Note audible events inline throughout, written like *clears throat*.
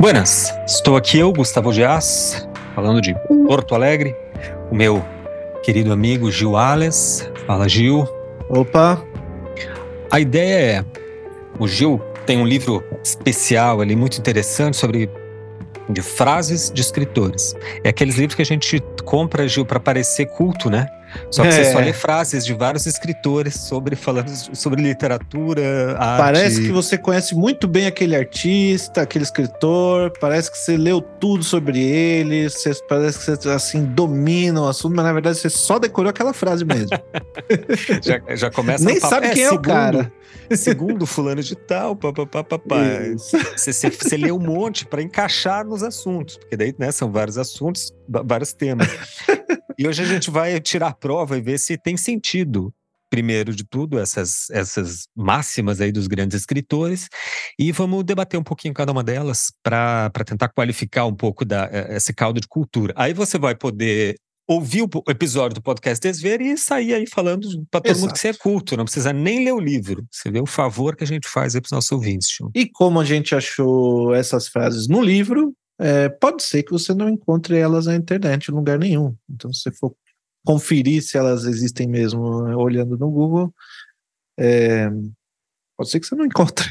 Buenas, estou aqui eu, Gustavo Dias, falando de Porto Alegre, o meu querido amigo Gil Ales. Fala, Gil. Opa! A ideia é: o Gil tem um livro especial ali, muito interessante, sobre de frases de escritores. É aqueles livros que a gente compra, Gil, para parecer culto, né? Só que é. você só lê frases de vários escritores sobre falando sobre literatura, arte. Parece que você conhece muito bem aquele artista, aquele escritor, parece que você leu tudo sobre ele, você, parece que você assim domina o assunto, mas na verdade você só decorou aquela frase mesmo. *laughs* já, já começa Nem sabe é, quem é, segundo, o cara. Segundo fulano de tal, papapá. Você, você, você lê um monte para encaixar nos assuntos, porque daí né, são vários assuntos, vários temas. E hoje a gente vai tirar a prova e ver se tem sentido primeiro de tudo, essas, essas máximas aí dos grandes escritores, e vamos debater um pouquinho cada uma delas para tentar qualificar um pouco da, eh, esse caldo de cultura. Aí você vai poder ouvir o episódio do podcast Desver e sair aí falando para todo Exato. mundo que você é culto, não precisa nem ler o livro. Você vê o favor que a gente faz aí para os nossos ouvintes. E como a gente achou essas frases no livro, é, pode ser que você não encontre elas na internet em lugar nenhum. Então, se você for conferir se elas existem mesmo né, olhando no Google, é, pode ser que você não *laughs* encontre.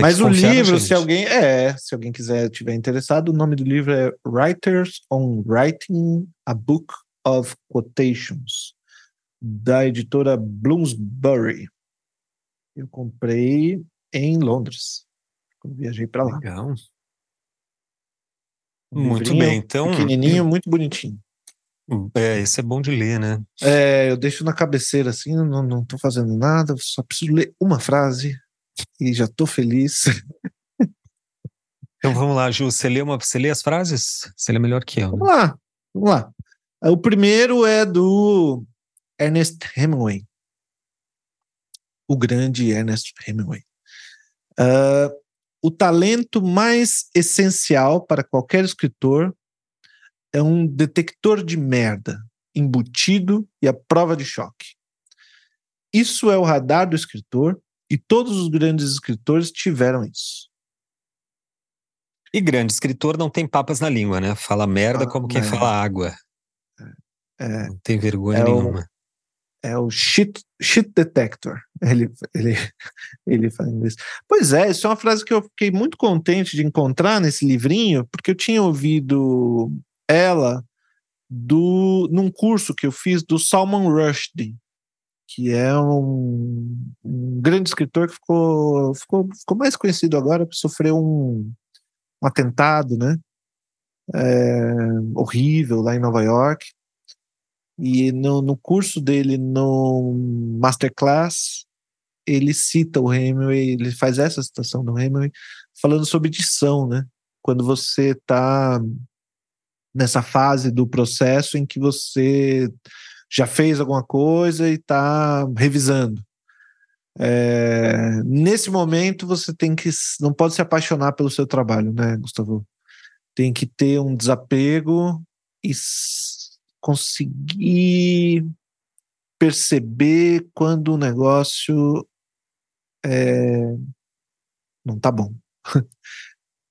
Mas o livro, se alguém é, se alguém quiser tiver interessado, o nome do livro é Writers on Writing a Book of Quotations, da editora Bloomsbury. Eu comprei em Londres, quando viajei para lá. Legal. Um muito bem, então. Pequenininho, muito bonitinho. É, esse é bom de ler, né? É, eu deixo na cabeceira assim, não, não tô fazendo nada, só preciso ler uma frase e já tô feliz. Então vamos lá, Ju, você lê, uma, você lê as frases? Você lê melhor que eu. Né? Vamos lá, vamos lá. O primeiro é do Ernest Hemingway. O grande Ernest Hemingway. Uh, o talento mais essencial para qualquer escritor é um detector de merda embutido e a prova de choque. Isso é o radar do escritor e todos os grandes escritores tiveram isso. E grande escritor não tem papas na língua, né? Fala merda ah, como quem é. fala água. É, não tem vergonha é nenhuma. É o shit, shit detector. Ele, ele, *laughs* ele fala inglês. Pois é, isso é uma frase que eu fiquei muito contente de encontrar nesse livrinho, porque eu tinha ouvido ela do num curso que eu fiz do Salman Rushdie, que é um, um grande escritor que ficou, ficou, ficou mais conhecido agora porque sofreu um, um atentado, né? É, horrível lá em Nova York. E no, no curso dele, no Masterclass, ele cita o Hemingway, ele faz essa citação do Hemingway, falando sobre edição, né? Quando você está nessa fase do processo em que você já fez alguma coisa e está revisando. É, nesse momento você tem que não pode se apaixonar pelo seu trabalho, né, Gustavo? Tem que ter um desapego e conseguir perceber quando o negócio é, não tá bom. *laughs*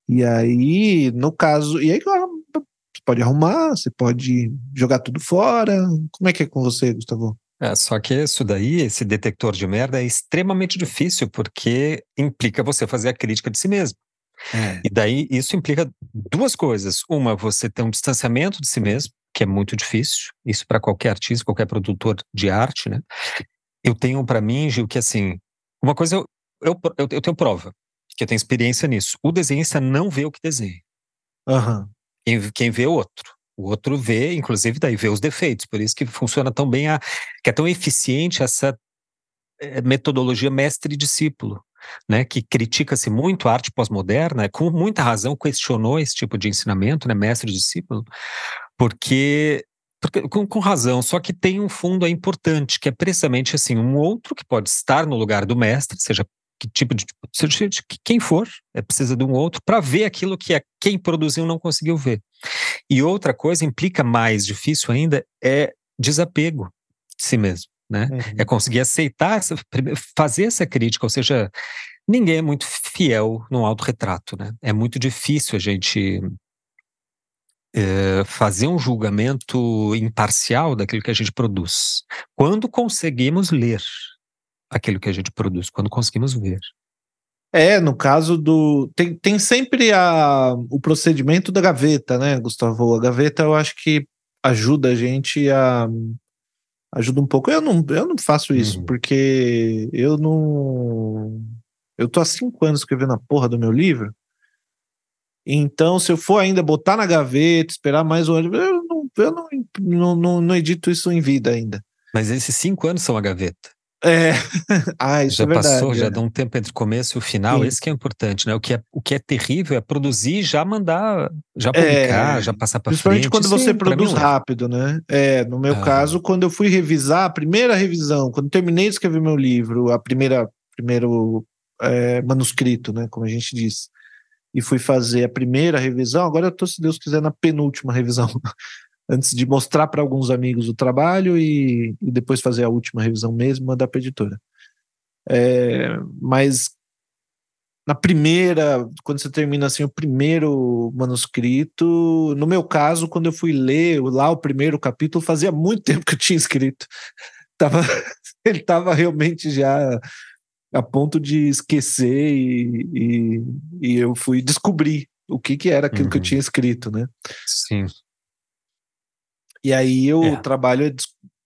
e aí, no caso, e aí você pode arrumar, você pode jogar tudo fora. Como é que é com você, Gustavo? É, só que isso daí, esse detector de merda, é extremamente difícil, porque implica você fazer a crítica de si mesmo. É. E daí isso implica duas coisas. Uma, você ter um distanciamento de si mesmo, que é muito difícil, isso para qualquer artista, qualquer produtor de arte, né? Eu tenho para mim, Gil, que assim, uma coisa eu, eu, eu, eu, tenho prova, que eu tenho experiência nisso. O desenhista não vê o que desenha. Uhum. Quem, quem vê é o outro. O outro vê, inclusive, daí vê os defeitos. Por isso que funciona tão bem, a, que é tão eficiente essa é, metodologia mestre-discípulo. Né, que critica-se muito a arte pós-moderna, com muita razão questionou esse tipo de ensinamento, né, mestre-discípulo, porque porque, com, com, razão, só que tem um fundo é importante, que é precisamente assim, um outro que pode estar no lugar do mestre, seja que tipo de, seja de quem for, é precisa de um outro para ver aquilo que é quem produziu não conseguiu ver. E outra coisa implica mais difícil ainda é desapego de si mesmo. né? Uhum. É conseguir aceitar, fazer essa crítica, ou seja, ninguém é muito fiel no autorretrato, né? É muito difícil a gente é, fazer um julgamento imparcial daquilo que a gente produz. Quando conseguimos ler aquilo que a gente produz, quando conseguimos ver. É, no caso do. Tem, tem sempre a, o procedimento da gaveta, né, Gustavo? A gaveta eu acho que ajuda a gente a. Ajuda um pouco. Eu não, eu não faço isso, uhum. porque eu não. Eu tô há cinco anos escrevendo a porra do meu livro. Então, se eu for ainda botar na gaveta, esperar mais um ano, eu não, eu não, não, não, não edito isso em vida ainda. Mas esses cinco anos são a gaveta. É, *laughs* ah, isso já é verdade, passou, é. já dá um tempo entre o começo e o final. Sim. Esse que é importante, né? O que é, o que é terrível é produzir, já mandar, já publicar, é, já passar para frente. Principalmente quando você produz rápido, né? É, no meu ah. caso, quando eu fui revisar a primeira revisão, quando terminei de escrever meu livro, a primeira primeiro é, manuscrito, né? Como a gente diz, e fui fazer a primeira revisão. Agora eu estou, se Deus quiser, na penúltima revisão *laughs* antes de mostrar para alguns amigos o trabalho e, e, depois fazer a última revisão mesmo, mandar para a editora. É, mas na primeira, quando você termina assim o primeiro manuscrito, no meu caso, quando eu fui ler lá o primeiro capítulo, fazia muito *laughs* tempo que eu tinha escrito. Tava, *laughs* ele estava realmente já a ponto de esquecer e, e, e eu fui descobrir o que, que era aquilo uhum. que eu uhum. tinha escrito, né? Sim. E aí o é. trabalho é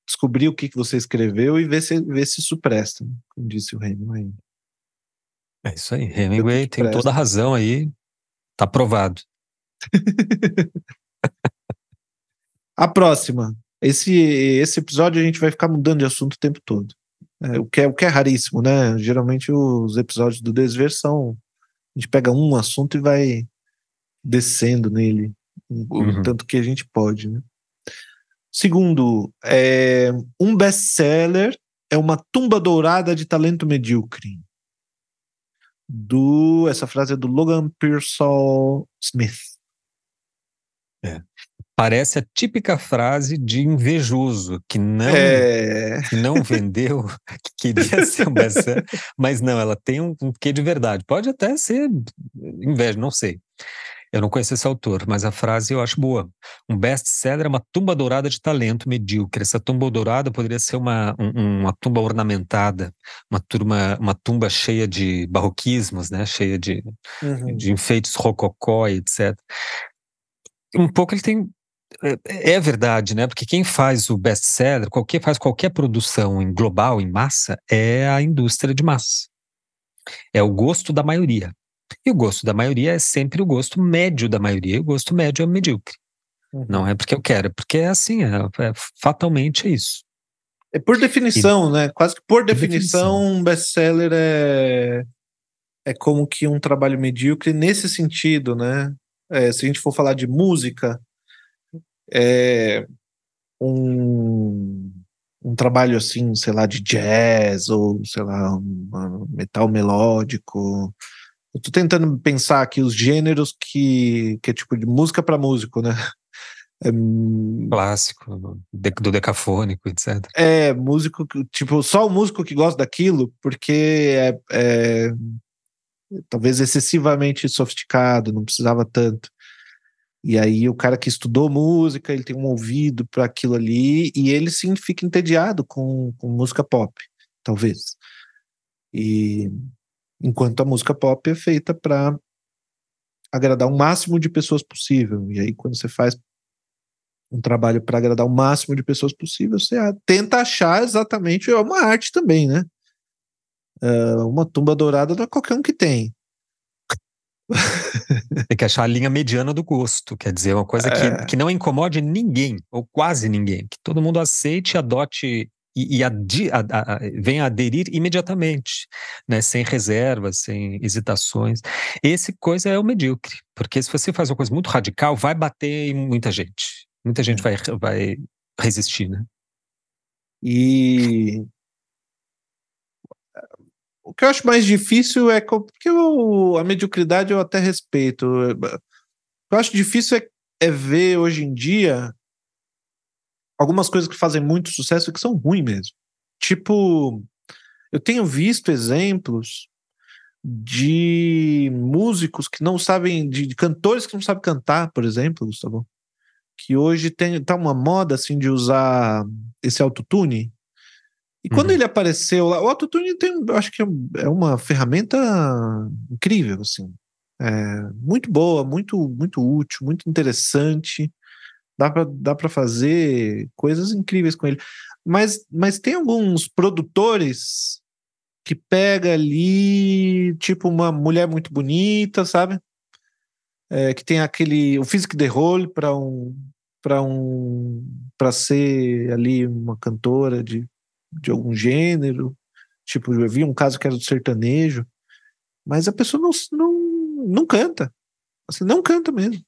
descobrir o que, que você escreveu e ver se, ver se isso presta, como disse o Hemingway. É isso aí, Hemingway tem presta. toda a razão aí, tá provado. *laughs* a próxima. Esse, esse episódio a gente vai ficar mudando de assunto o tempo todo. É, o, que é, o que é raríssimo, né? Geralmente os episódios do Desver são. A gente pega um assunto e vai descendo nele, uhum. o tanto que a gente pode, né? Segundo, é, um best-seller é uma tumba dourada de talento medíocre. Do, essa frase é do Logan Pearsall Smith. É. Parece a típica frase de invejoso, que não, é... que não vendeu, que queria *laughs* ser um best-seller, mas não, ela tem um, um quê de verdade. Pode até ser inveja, não sei. Eu não conheço esse autor, mas a frase eu acho boa. Um best-seller é uma tumba dourada de talento medíocre. Essa tumba dourada poderia ser uma, um, uma tumba ornamentada, uma, turma, uma tumba cheia de barroquismos, né? cheia de, uhum. de enfeites rococó etc. Um pouco ele tem é, é verdade, né? Porque quem faz o best-seller, qualquer faz qualquer produção em global, em massa, é a indústria de massa. É o gosto da maioria. E o gosto da maioria é sempre o gosto médio da maioria, e o gosto médio é medíocre. Uhum. Não é porque eu quero, é porque é assim, é, é fatalmente é isso. É por definição, e, né? Quase que por definição, um best-seller é, é como que um trabalho medíocre nesse sentido, né? É, se a gente for falar de música, é um, um trabalho assim, sei lá, de jazz ou sei lá, um, metal melódico, eu tô tentando pensar aqui os gêneros que, que é tipo de música para músico, né? É, Clássico, do decafônico, etc. É, músico, tipo, só o músico que gosta daquilo, porque é, é talvez excessivamente sofisticado, não precisava tanto. E aí o cara que estudou música, ele tem um ouvido para aquilo ali, e ele sim fica entediado com, com música pop, talvez. E enquanto a música pop é feita para agradar o máximo de pessoas possível. E aí, quando você faz um trabalho para agradar o máximo de pessoas possível, você tenta achar exatamente é uma arte também, né? Uh, uma tumba dourada não é qualquer um que tem. *laughs* Tem que achar a linha mediana do gosto, quer dizer, uma coisa é. que, que não incomode ninguém, ou quase ninguém, que todo mundo aceite e adote e, e adi, a, a, venha aderir imediatamente, né, sem reservas, sem hesitações. Esse coisa é o medíocre, porque se você faz uma coisa muito radical, vai bater em muita gente. Muita gente é. vai, vai resistir, né? E o que eu acho mais difícil é porque eu, a mediocridade eu até respeito. O que eu acho difícil é, é ver hoje em dia algumas coisas que fazem muito sucesso e que são ruins mesmo. Tipo, eu tenho visto exemplos de músicos que não sabem, de, cantores que não sabem cantar, por exemplo, Gustavo, que hoje tem tá uma moda assim de usar esse autotune. E quando Uhum. ele apareceu lá, o autotune tem, eu acho que é uma ferramenta incrível, assim. É, muito boa, muito muito útil, muito interessante. Dá para dá para fazer coisas incríveis com ele. Mas, mas tem alguns produtores que pega ali, tipo, uma mulher muito bonita, sabe? É, que tem aquele. O Physique de Rôle para um. para um. para ser ali uma cantora de, de algum gênero. Tipo, eu vi um caso que era do sertanejo, mas a pessoa não, não, não canta. Assim, não canta mesmo.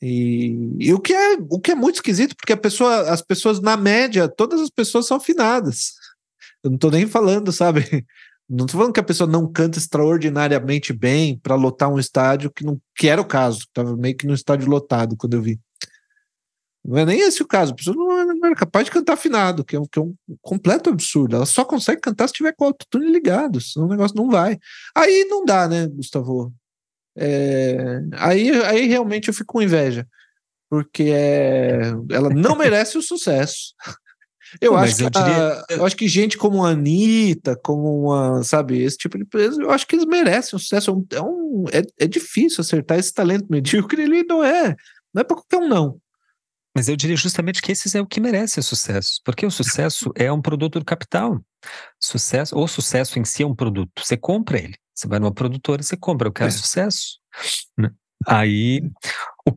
E, e, o, que é, o que é muito esquisito, porque a pessoa, as pessoas, na média, todas as pessoas são afinadas. Eu não tô nem falando, sabe? Não tô falando que a pessoa não canta extraordinariamente bem para lotar um estádio, que, não, que era o caso, estava meio que no estádio lotado quando eu vi. Não é nem esse o caso, a pessoa não, não era capaz de cantar afinado, que é, um, que é um completo absurdo. Ela só consegue cantar se tiver com o autotune ligado, senão o negócio não vai. Aí não dá, né, Gustavo? É, aí, aí realmente eu fico com inveja, porque é, ela não *laughs* merece o sucesso. Eu, Pô, acho que, eu, diria... a, eu acho que gente como a Anitta, como uma, sabe, esse tipo de empresa, eu acho que eles merecem um sucesso. É, um, é, é difícil acertar esse talento medíocre, ele não é. Não é para qualquer um, não. Mas eu diria justamente que esse é o que merece sucesso, porque o sucesso é um produto do capital. Sucesso, ou sucesso em si é um produto. Você compra ele. Você vai numa produtora e você compra. Eu quero é. sucesso. Né? Aí,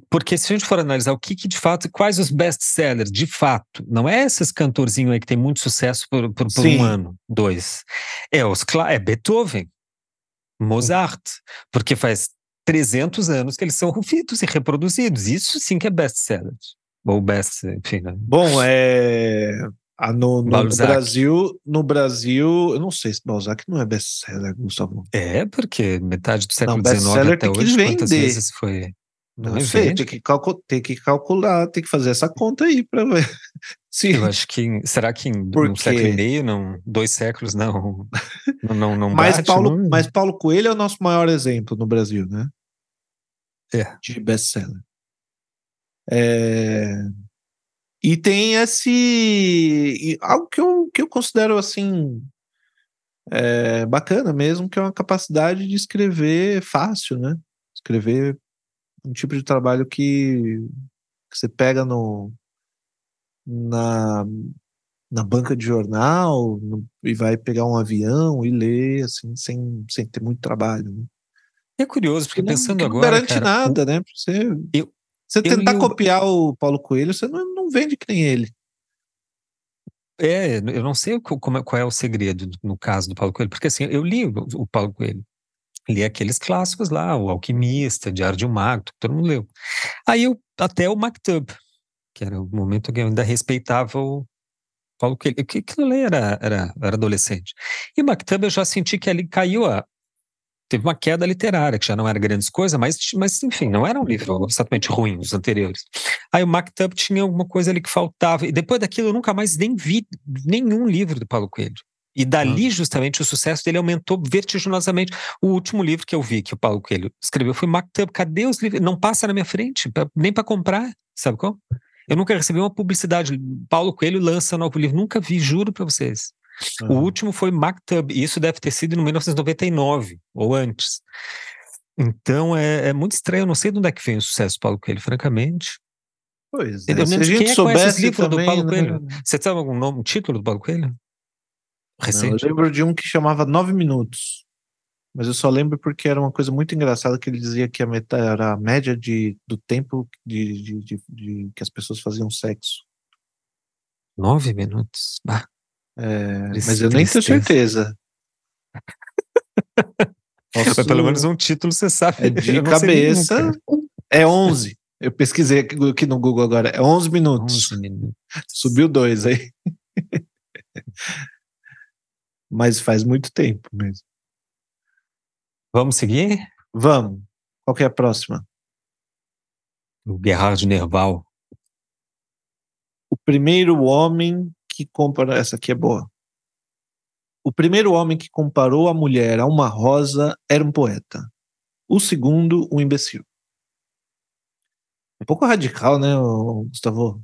porque se a gente for analisar o que, que de fato, quais os best-sellers, de fato, não é esses cantorzinhos aí que tem muito sucesso por, por, por um ano, dois. É, os, é Beethoven, Mozart, porque faz 300 anos que eles são ouvidos e reproduzidos. Isso sim que é best-seller. Ou best, enfim. Né? Bom, é. Ah, no, no, no, Brasil, no Brasil, eu não sei se Balzac não é best-seller, Gustavo. É, porque metade do século XIX até tem hoje, que quantas vender. vezes foi... Não, não sei, tem que, tem que calcular, tem que fazer essa conta aí para ver. *laughs* Sim. Eu acho que, será que em Porque... um século e meio, não, dois séculos, não, não, não, não mas, bate, Paulo, não... mas Paulo Coelho é o nosso maior exemplo no Brasil, né? É. De best-seller. É... E tem esse. algo que eu, que eu considero assim. É, bacana mesmo, que é uma capacidade de escrever fácil, né? Escrever um tipo de trabalho que, que você pega no, na, na banca de jornal no, e vai pegar um avião e ler, assim, sem, sem ter muito trabalho. Né? É curioso, porque não, pensando não agora. garante cara, nada, né? Você, eu, você tentar copiar o Paulo Coelho, você não, não vende que nem ele. É, eu não sei como, qual é o segredo no caso do Paulo Coelho, porque assim, eu li o, o Paulo Coelho, li aqueles clássicos lá, o Alquimista, Diário de um Mago, todo mundo leu. Aí eu, até o Mactub, que era o momento que eu ainda respeitava o Paulo Coelho, que aquilo ali era, era, era adolescente. E o Mactub eu já senti que ali caiu a, teve uma queda literária, que já não era grandes coisas, mas, mas enfim, não era um livro exatamente ruim, os anteriores. Aí o Mactub tinha alguma coisa ali que faltava, e depois daquilo eu nunca mais nem vi nenhum livro do Paulo Coelho. E dali, hum. justamente, o sucesso dele aumentou vertiginosamente. O último livro que eu vi que o Paulo Coelho escreveu foi Mactub. Cadê os livros? Não passa na minha frente, pra, nem para comprar, sabe como? Eu nunca recebi uma publicidade. Paulo Coelho lança novo livro, nunca vi, juro para vocês. Uhum. O último foi Mactub, e isso deve ter sido em 1999 ou antes. Então é, é, muito estranho, eu não sei de onde é que vem o sucesso do Paulo Coelho, francamente. Pois é. Eu Se a gente gente é soubesse livro também, do Paulo né? Coelho. Você sabe algum nome, um título do Paulo Coelho? Recente? Não, eu lembro de um que chamava Nove Minutos. Mas eu só lembro porque era uma coisa muito engraçada que ele dizia que a meta era a média de, do tempo de, de, de, de que as pessoas faziam sexo. Nove minutos? Bah. É, mas eu nem tenho certeza. *laughs* Posso... Mas pelo menos um título você sabe. É de cabeça. É 11. Eu pesquisei aqui no Google agora. É 11 minutos. 11 minutos. Subiu dois aí. *laughs* mas faz muito tempo mesmo. Vamos seguir? Vamos. Qual que é a próxima? O Gerhard Nerval. O primeiro homem que comparou. Essa aqui é boa. O primeiro homem que comparou a mulher a uma rosa era um poeta. O segundo, um imbecil. Um pouco radical, né, Gustavo?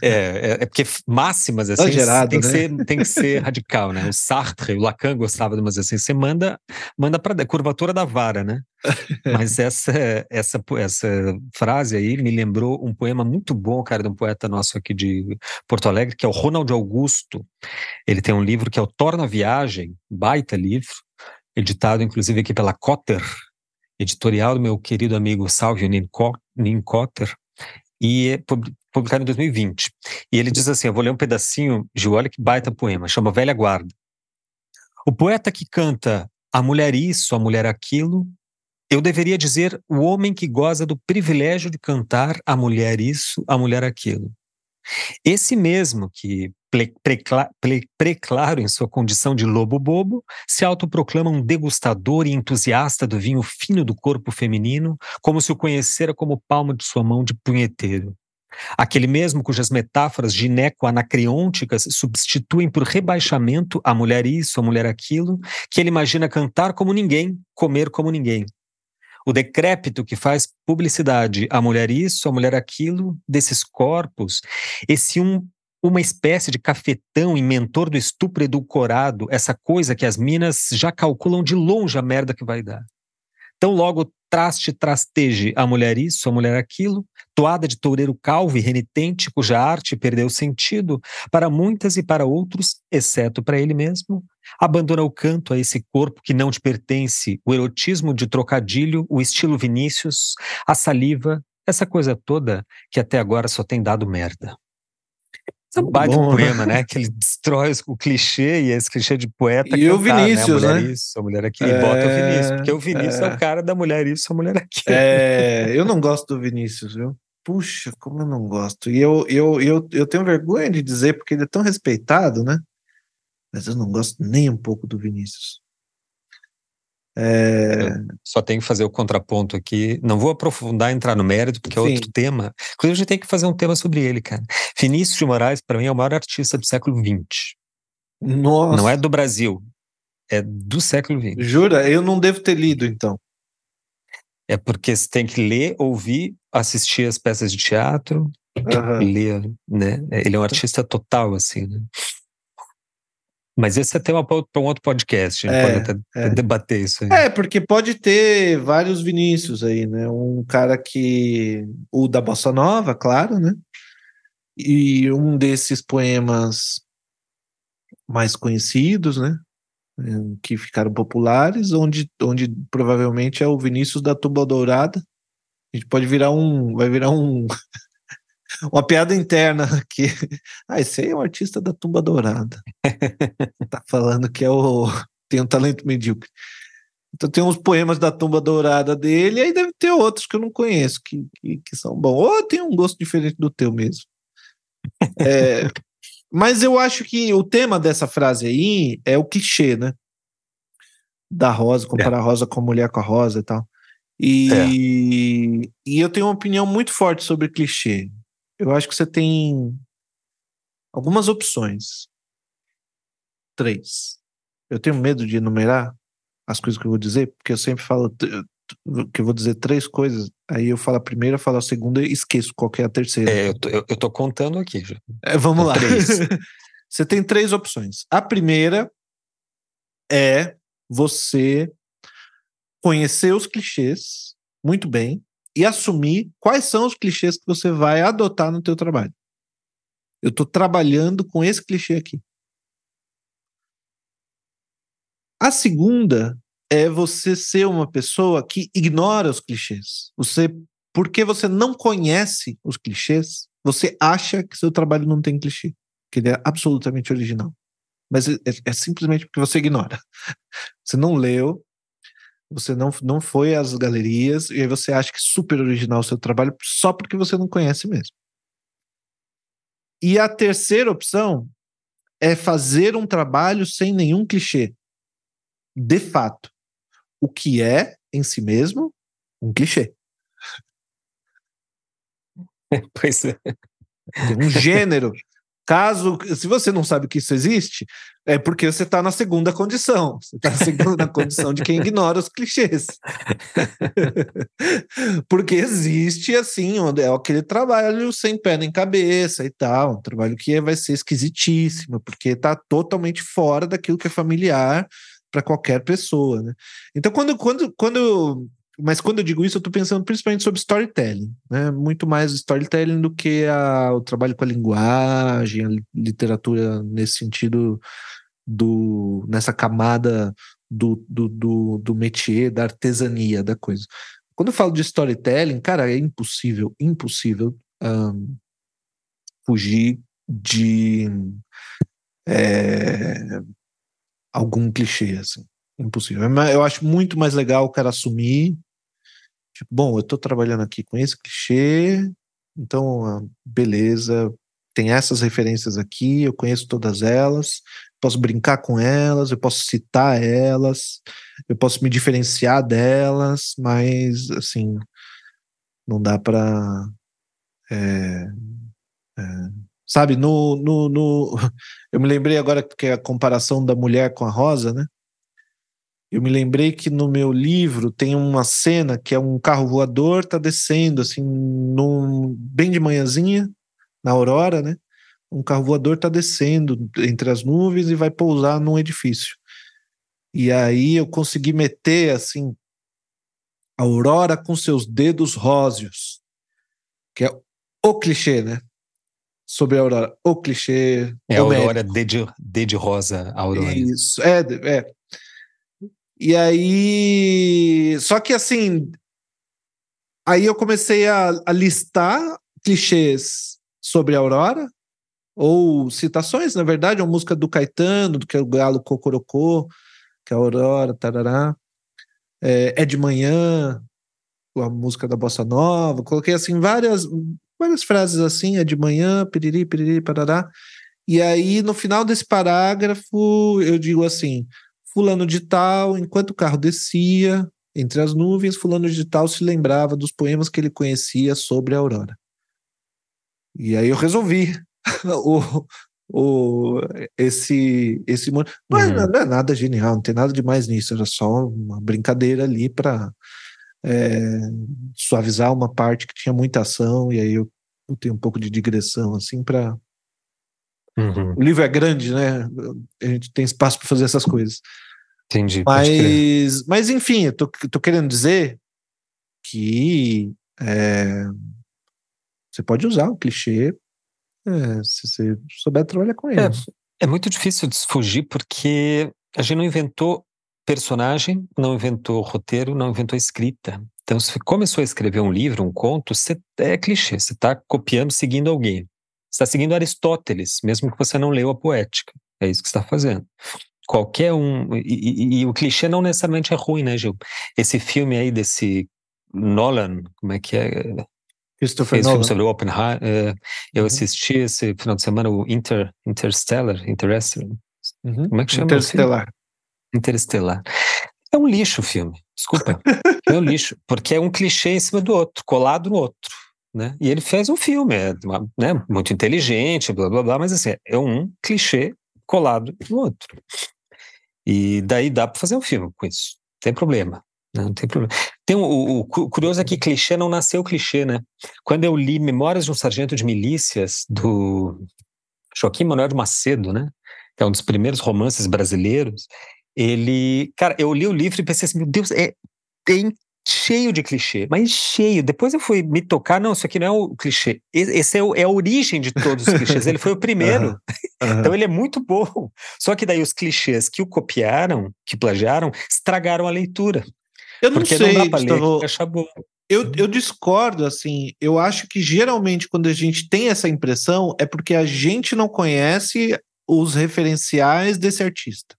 É, é, é porque máximas assim Exagerado, tem, que né? ser, tem que ser radical, né? O Sartre, o Lacan gostava de umas assim, você manda, manda para curvatura da vara, né? Mas *laughs* essa, essa, essa frase aí me lembrou um poema muito bom, cara, de um poeta nosso aqui de Porto Alegre, que é o Ronald Augusto. Ele tem um livro que é o Torna Viagem, baita livro, editado inclusive aqui pela Cotter, editorial do meu querido amigo Salvio Nincotter, e é publicado em 2020. E ele diz assim: eu vou ler um pedacinho de olha que baita poema, chama Velha Guarda. O poeta que canta a mulher isso, a mulher aquilo, eu deveria dizer o homem que goza do privilégio de cantar a mulher isso, a mulher aquilo. Esse mesmo que, preclaro em sua condição de lobo bobo, se autoproclama um degustador e entusiasta do vinho fino do corpo feminino, como se o conhecera como palmo de sua mão de punheteiro. Aquele mesmo cujas metáforas gineco-anacreônticas substituem por rebaixamento a mulher isso, a mulher aquilo, que ele imagina cantar como ninguém, comer como ninguém o decrépito que faz publicidade, a mulher isso, a mulher aquilo, desses corpos, esse um uma espécie de cafetão inventor do estupro edulcorado, essa coisa que as minas já calculam de longe a merda que vai dar. Então logo traste trasteje a mulher isso, a mulher aquilo, toada de toureiro calvo e renitente, cuja arte perdeu sentido para muitas e para outros, exceto para ele mesmo, abandona o canto a esse corpo que não te pertence, o erotismo de trocadilho, o estilo Vinícius, a saliva, essa coisa toda que até agora só tem dado merda. É um baita bom, poema, né? Que ele destrói o clichê e esse clichê de poeta. E o cantar, Vinícius, né? A mulher né? isso, a mulher aquilo. E bota o É, Vinícius, porque o Vinícius é. é. o cara da mulher isso, a mulher aquilo. É, eu não gosto do Vinícius, viu? Puxa, como eu não gosto. E eu, eu, eu, eu tenho vergonha de dizer, porque ele é tão respeitado, né? Mas eu não gosto nem um pouco do Vinícius. É, Só tenho que fazer o contraponto aqui. Não vou aprofundar, entrar no mérito, porque é Sim. outro tema. Inclusive, a gente tem que fazer um tema sobre ele, cara. Vinícius de Moraes, para mim, é o maior artista do século XX. nossa, Não é do Brasil, é do século XX. jura? Eu não devo ter lido, então. É porque você tem que ler, ouvir, assistir as peças de teatro, Aham. ler, né? Ele é um artista total, assim, né? Mas esse é tema para um outro podcast, a gente É, pode até é. debater isso aí. É, porque pode ter vários Vinícius aí, né? Um cara que. O da Bossa Nova, claro, né? E um desses poemas mais conhecidos, né? eh, Que ficaram populares, onde, onde provavelmente é o Vinícius da Tuba Dourada. A gente pode virar um. Vai virar um. *laughs* Uma piada interna aqui. *laughs* Ah, esse aí é um artista da Tumba Dourada. *laughs* tá falando que é o. Tem um talento medíocre. Então tem uns poemas da Tumba Dourada dele, e aí deve ter outros que eu não conheço, que, que, que são bons. Ou tem um gosto diferente do teu mesmo. É, *laughs* mas eu acho que o tema dessa frase aí é o clichê, né? Da rosa, comparar a rosa com a mulher com a rosa e tal. E, e eu tenho uma opinião muito forte sobre clichê. Eu acho que você tem algumas opções. Três. Eu tenho medo de enumerar as coisas que eu vou dizer, porque eu sempre falo que eu vou dizer três coisas, aí eu falo a primeira, falo a segunda e esqueço qual é a terceira. É, eu, tô, eu, eu tô contando aqui. É, vamos lá. *laughs* Você tem três opções. A primeira é você conhecer os clichês muito bem e assumir quais são os clichês que você vai adotar no teu trabalho. Eu estou trabalhando com esse clichê aqui. A segunda é você ser uma pessoa que ignora os clichês. Você, porque você não conhece os clichês, você acha que seu trabalho não tem clichê, que ele é absolutamente original. Mas é, é simplesmente porque você ignora. *laughs* Você não leu, você não, não foi às galerias, e aí você acha que é super original o seu trabalho só porque você não conhece mesmo. E a terceira opção é fazer um trabalho sem nenhum clichê. De fato. O que é, em si mesmo, um clichê. *laughs* Pois é. Tem um gênero. *laughs* Caso, se você não sabe que isso existe, é porque você está na segunda condição. Você está na segunda *laughs* condição de quem ignora os clichês. *laughs* porque existe, assim, é aquele trabalho sem pé nem cabeça e tal, um trabalho que vai ser esquisitíssimo, porque está totalmente fora daquilo que é familiar para qualquer pessoa, né? Então, quando, quando, quando mas quando eu digo isso, eu estou pensando principalmente sobre storytelling, né? Muito mais storytelling do que a, o trabalho com a linguagem, a literatura nesse sentido do nessa camada do, do, do, do métier, da artesania da coisa. Quando eu falo de storytelling, cara, é impossível, impossível um, fugir de é, algum clichê, assim. Impossível. Eu acho muito mais legal o cara assumir Tipo, bom, eu estou trabalhando aqui com esse clichê, então, ah, beleza, tem essas referências aqui, eu conheço todas elas, posso brincar com elas, eu posso citar elas, eu posso me diferenciar delas, mas, assim, não dá para. É, é, sabe, no, no, no. *laughs* Eu me lembrei agora que é a comparação da mulher com a rosa, né? Eu me lembrei que no meu livro tem uma cena que é um carro voador tá descendo assim num, bem de manhãzinha na aurora, né? Um carro voador tá descendo entre as nuvens e vai pousar num edifício. E aí eu consegui meter assim a aurora com seus dedos róseos, que é o clichê, né? Sobre a aurora, o clichê. É a aurora de, de rosa, a aurora. Isso, é, é e aí. Só que assim. Aí eu comecei a, a listar clichês sobre a Aurora, ou citações, na verdade, uma música do Caetano, do que é o Galo Cocorocô, que é a Aurora, tarará. É, é de manhã, a música da Bossa Nova. Coloquei assim várias, várias frases assim, é de manhã, piriri, piriri, parará. E aí, no final desse parágrafo, eu digo assim: Fulano de Tal, enquanto o carro descia entre as nuvens, Fulano de Tal se lembrava dos poemas que ele conhecia sobre a aurora. E aí eu resolvi *laughs* o, o, esse, esse. Não, é, uhum. não é nada genial, não tem nada demais nisso, era só uma brincadeira ali para é, suavizar uma parte que tinha muita ação, e aí eu, eu tenho um pouco de digressão, assim, para. Uhum. O livro é grande, né? A gente tem espaço para fazer essas coisas. Entendi. Mas, mas enfim, eu tô, tô querendo dizer que é, você pode usar o clichê é, se você souber trabalhar com ele. É, é muito difícil de fugir porque a gente não inventou personagem, não inventou roteiro, não inventou escrita. Então, se começou a escrever um livro, um conto, você é clichê, você está copiando, seguindo alguém. Você está seguindo Aristóteles, mesmo que você não leu a poética. É isso que você está fazendo qualquer um. E, e, e, o clichê não necessariamente é ruim, né, Gil? Esse filme aí desse Nolan, como é que é? Christopher Fez Nolan. filme sobre o Oppenheimer. É, eu uhum. assisti esse final de semana o Inter, Interstellar, Interstellar. Uhum. Como é que chama? Interstellar. Interstellar. É um lixo o filme, desculpa. é um lixo, porque é um clichê em cima do outro, colado no outro. Né? E ele fez um filme, é né, muito inteligente, blá blá blá, mas assim, é um clichê colado no outro. E daí dá para fazer um filme com isso. Não tem problema. Né? Não tem problema. Tem o, o, o, curioso é que clichê não nasceu clichê, né? Quando eu li Memórias de um Sargento de Milícias, do Joaquim Manuel de Macedo, né? Que é um dos primeiros romances brasileiros. Ele. Cara, eu li o livro e pensei assim: meu Deus, é, tem cheio de clichê, mas cheio. Depois eu fui me tocar, não, isso aqui não é o clichê. Esse é, o, é a origem de todos os clichês. Ele foi o primeiro. Uhum. Uhum. *laughs* Então ele é muito bom. Só que daí os clichês que o copiaram, que plagiaram, estragaram a leitura. Eu não Porque sei, não dá pra Gustavo, ler achar bom. Eu, eu discordo, assim, eu acho que geralmente quando a gente tem essa impressão é porque a gente não conhece os referenciais desse artista.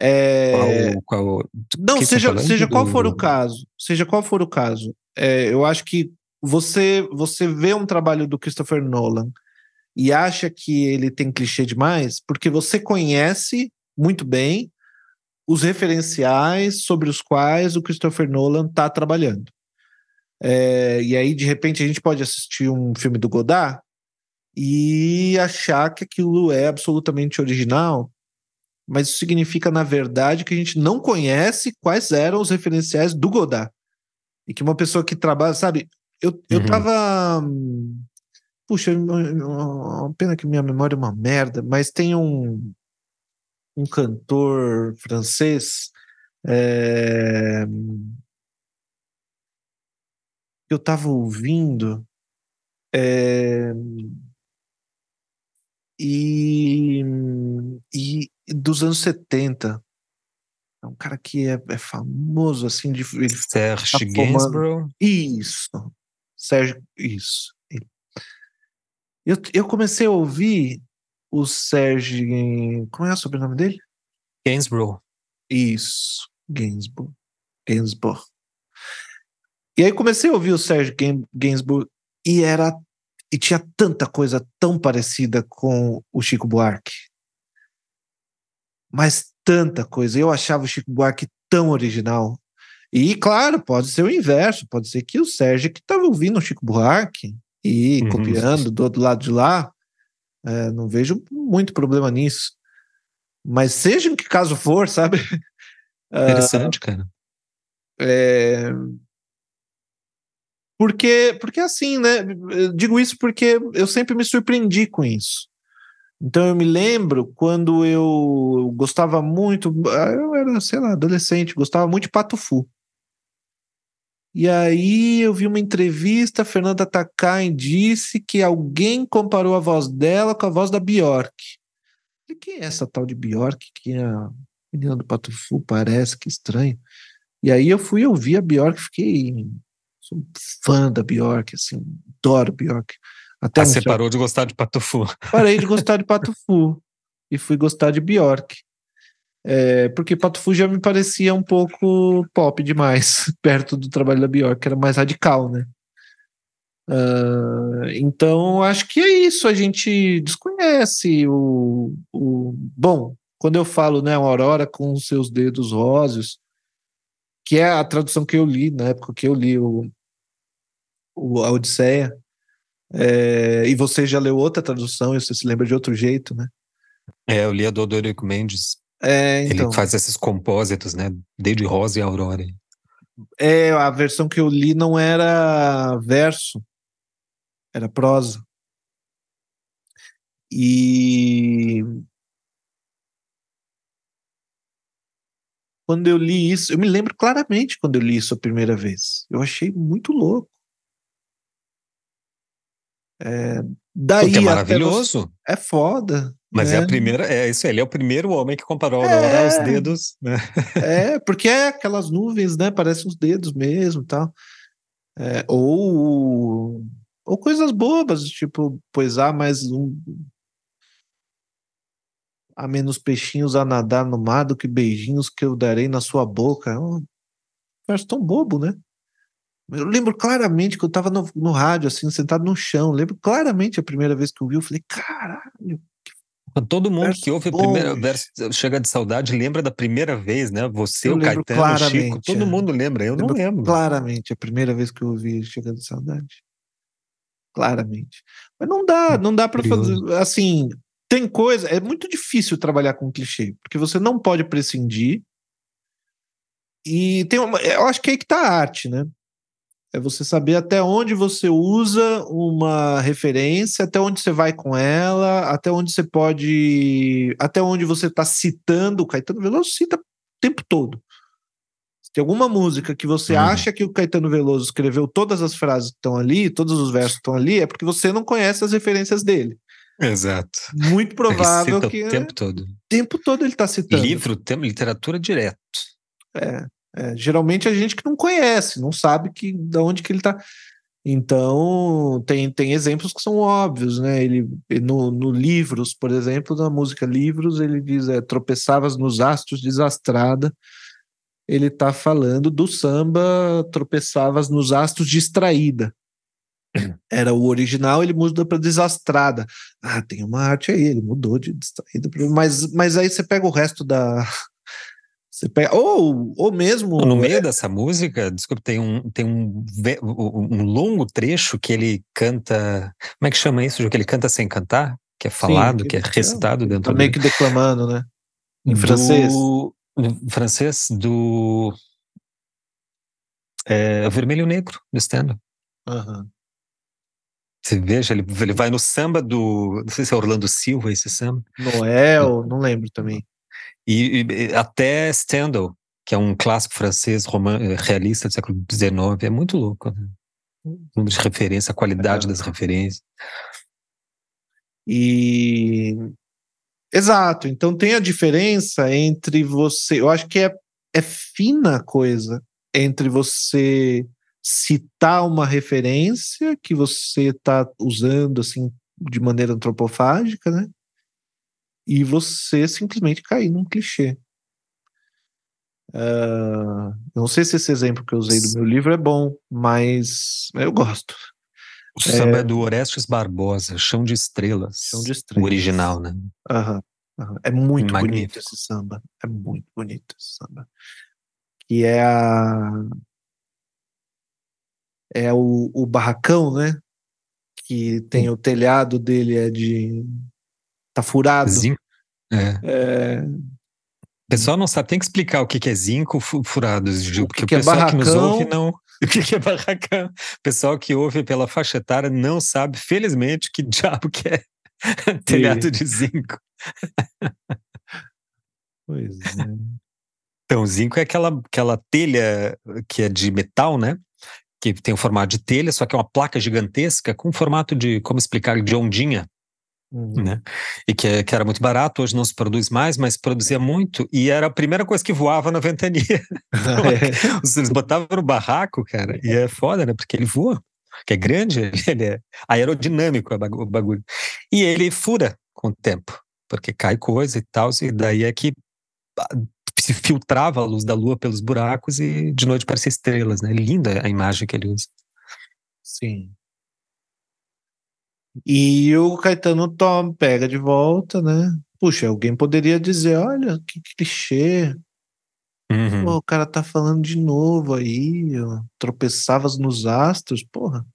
É... Qual, qual, não, tá seja, seja qual for o caso, seja qual for o caso, é, eu acho que você você vê um trabalho do Christopher Nolan e acha que ele tem clichê demais, porque você conhece muito bem os referenciais sobre os quais o Christopher Nolan está trabalhando. É, e aí, de repente, a gente pode assistir um filme do Godard e achar que aquilo é absolutamente original, mas isso significa, na verdade, que a gente não conhece quais eram os referenciais do Godard. E que uma pessoa que trabalha, sabe, eu, eu uhum. tava. Puxa, pena que minha memória é uma merda, mas tem um, um cantor francês. É, eu tava ouvindo. É, e, e dos anos 70. É um cara que é, é famoso, assim, de. Ele Serge tá Gainsborough? Isso. Sérgio, isso. Eu, eu comecei a ouvir o Sérgio. Como é o sobrenome dele? Gainsborough. Isso, Gainsborough. Gainsborough. E aí comecei a ouvir o Sérgio Gainsborough e era e tinha tanta coisa tão parecida com o Chico Buarque. Mas tanta coisa. Eu achava o Chico Buarque tão original. E, claro, pode ser o inverso. Pode ser que o Sérgio que estava ouvindo o Chico Buarque e uhum. copiando do outro lado de lá. É, não vejo muito problema nisso. Mas seja em que caso for, sabe? *laughs* Interessante, uh, cara. É, porque, porque assim, né? Eu digo isso porque eu sempre me surpreendi com isso. Então eu me lembro quando eu gostava muito, eu era, sei lá, adolescente, gostava muito de Pato Fu. E aí eu vi uma entrevista, Fernanda Takai disse que alguém comparou a voz dela com a voz da Bjork. E quem é essa tal de Bjork que é a menina do Pato Fu parece, que estranho. E aí eu fui ouvir a Bjork, fiquei sou fã da Bjork, assim, adoro Bjork. Até ah, um você certo... parou de gostar de Patufu. *laughs* Parei de gostar de Patufu e fui gostar de Bjork. É, porque Patufu já me parecia um pouco pop demais, *laughs* perto do trabalho da Bjork, que era mais radical, né? Uh, então, acho que é isso. A gente desconhece o, o. Bom, quando eu falo, né, Aurora com os seus dedos róseos, que é a tradução que eu li na época que eu li o, o a Odisseia. É, e você já leu outra tradução e você se lembra de outro jeito, né? É, eu li a do Odorico Mendes. É, então. Ele faz esses compósitos, né? Desde Rosa e Aurora. É, a versão que eu li não era verso, era prosa. E quando eu li isso, eu me lembro claramente quando eu li isso a primeira vez. Eu achei muito louco. É, daí Porque é maravilhoso. É foda. Mas né? é a primeira, é isso, ele é o primeiro homem que comparou a Aurora é, aos dedos, né? É, porque é aquelas nuvens, né? Parecem os dedos mesmo, tal. É, ou ou coisas bobas, tipo poisar mais um, Há menos peixinhos a nadar no mar do que beijinhos que eu darei na sua boca. É um verso tão bobo, né? Eu lembro claramente que eu estava no, no, rádio, assim, sentado no chão. Eu lembro claramente a primeira vez que eu vi, eu falei, caralho. Todo mundo que ouve o primeiro verso Chega de Saudade lembra da primeira vez, né? Você, eu o Caetano, o Chico, todo é. mundo lembra, eu, eu não lembro. Claramente, a primeira vez que eu ouvi Chega de Saudade. Claramente. Mas não dá, não dá para fazer. Assim, tem coisa, é muito difícil trabalhar com clichê, porque você não pode prescindir. E tem uma, eu acho que é aí que tá a arte, né? É você saber até onde você usa uma referência, até onde você vai com ela, até onde você pode. Até onde você está citando. O Caetano Veloso cita o tempo todo. Se tem alguma música que você uhum. acha que o Caetano Veloso escreveu todas as frases que estão ali, todos os versos que estão ali, é porque você não conhece as referências dele. Exato. Muito *laughs* provável ele que. O tempo todo. O tempo todo ele está citando. Livro, tem literatura direto. É, é, Geralmente a gente que não conhece, não sabe que, de onde que ele está. Então, tem, tem exemplos que são óbvios, né? Ele, no, no Livros, por exemplo, na música Livros, ele diz: é, tropeçavas nos astros desastrada. Ele está falando do samba Tropeçavas nos astros distraída *clears throat* era o original, ele muda para desastrada. Ah, tem uma arte aí, ele mudou de distraída, mas, mas aí você pega o resto da. Você pega, ou, ou mesmo. No meio é... dessa música, desculpa, tem, um, tem um, um longo trecho que ele canta. Como é que chama isso? Que ele canta sem cantar? Que é falado, Sim, que, é recitado dentro tá meio que declamando, né? Em francês. Do, francês do. É, Vermelho Negro, do stand Uhum. Você veja, ele, ele vai no samba do. Não sei se é Orlando Silva esse samba. Noel, não lembro também. E, e até Stendhal, que é um clássico francês roman, eh, realista do século XIX, é muito louco. Né? O número de referência, a qualidade é. das referências. E. Exato, então tem a diferença entre você. Eu acho que é, é fina a coisa entre você citar uma referência que você está usando assim de maneira antropofágica, né? E você simplesmente cair num clichê. Uh, não sei se esse exemplo que eu usei do meu livro é bom, mas eu gosto. O samba é, é do Orestes Barbosa, Chão de Estrelas. Chão de Estrelas. O original, né? É muito Magnífico. bonito esse samba. É muito bonito esse samba. Que é a. É o, o barracão, né? Que tem o telhado dele é de Tá furado. Zinco. É. é. O pessoal não sabe, tem que explicar o que é zinco furado, Gil, porque o, que o pessoal é que nos ouve não. *laughs* O que é barracão? O pessoal que ouve pela faixa etária não sabe, felizmente, que diabo que é *laughs* telhado de zinco. *laughs* Pois é. Então, zinco é aquela, aquela telha que é de metal, né? Que tem o formato de telha, só que é uma placa gigantesca com formato de, como explicar, de ondinha. Uhum. Né? E que, que, era muito barato, hoje não se produz mais, mas produzia muito, e era a primeira coisa que voava na ventania. *laughs* *laughs* é. Eles botavam no barraco, cara, e é foda, né? Porque ele voa, que é grande, *laughs* ele é aerodinâmico o bagulho. E ele fura com o tempo, porque cai coisa e tal, e daí é que se filtrava a luz da lua pelos buracos e de noite parecia estrelas, né? Linda a imagem que ele usa. Sim. E o Caetano toma, pega de volta, né? Puxa, alguém poderia dizer: olha, que clichê. Uhum. Pô, o cara tá falando de novo aí, ó, tropeçavas nos astros, porra.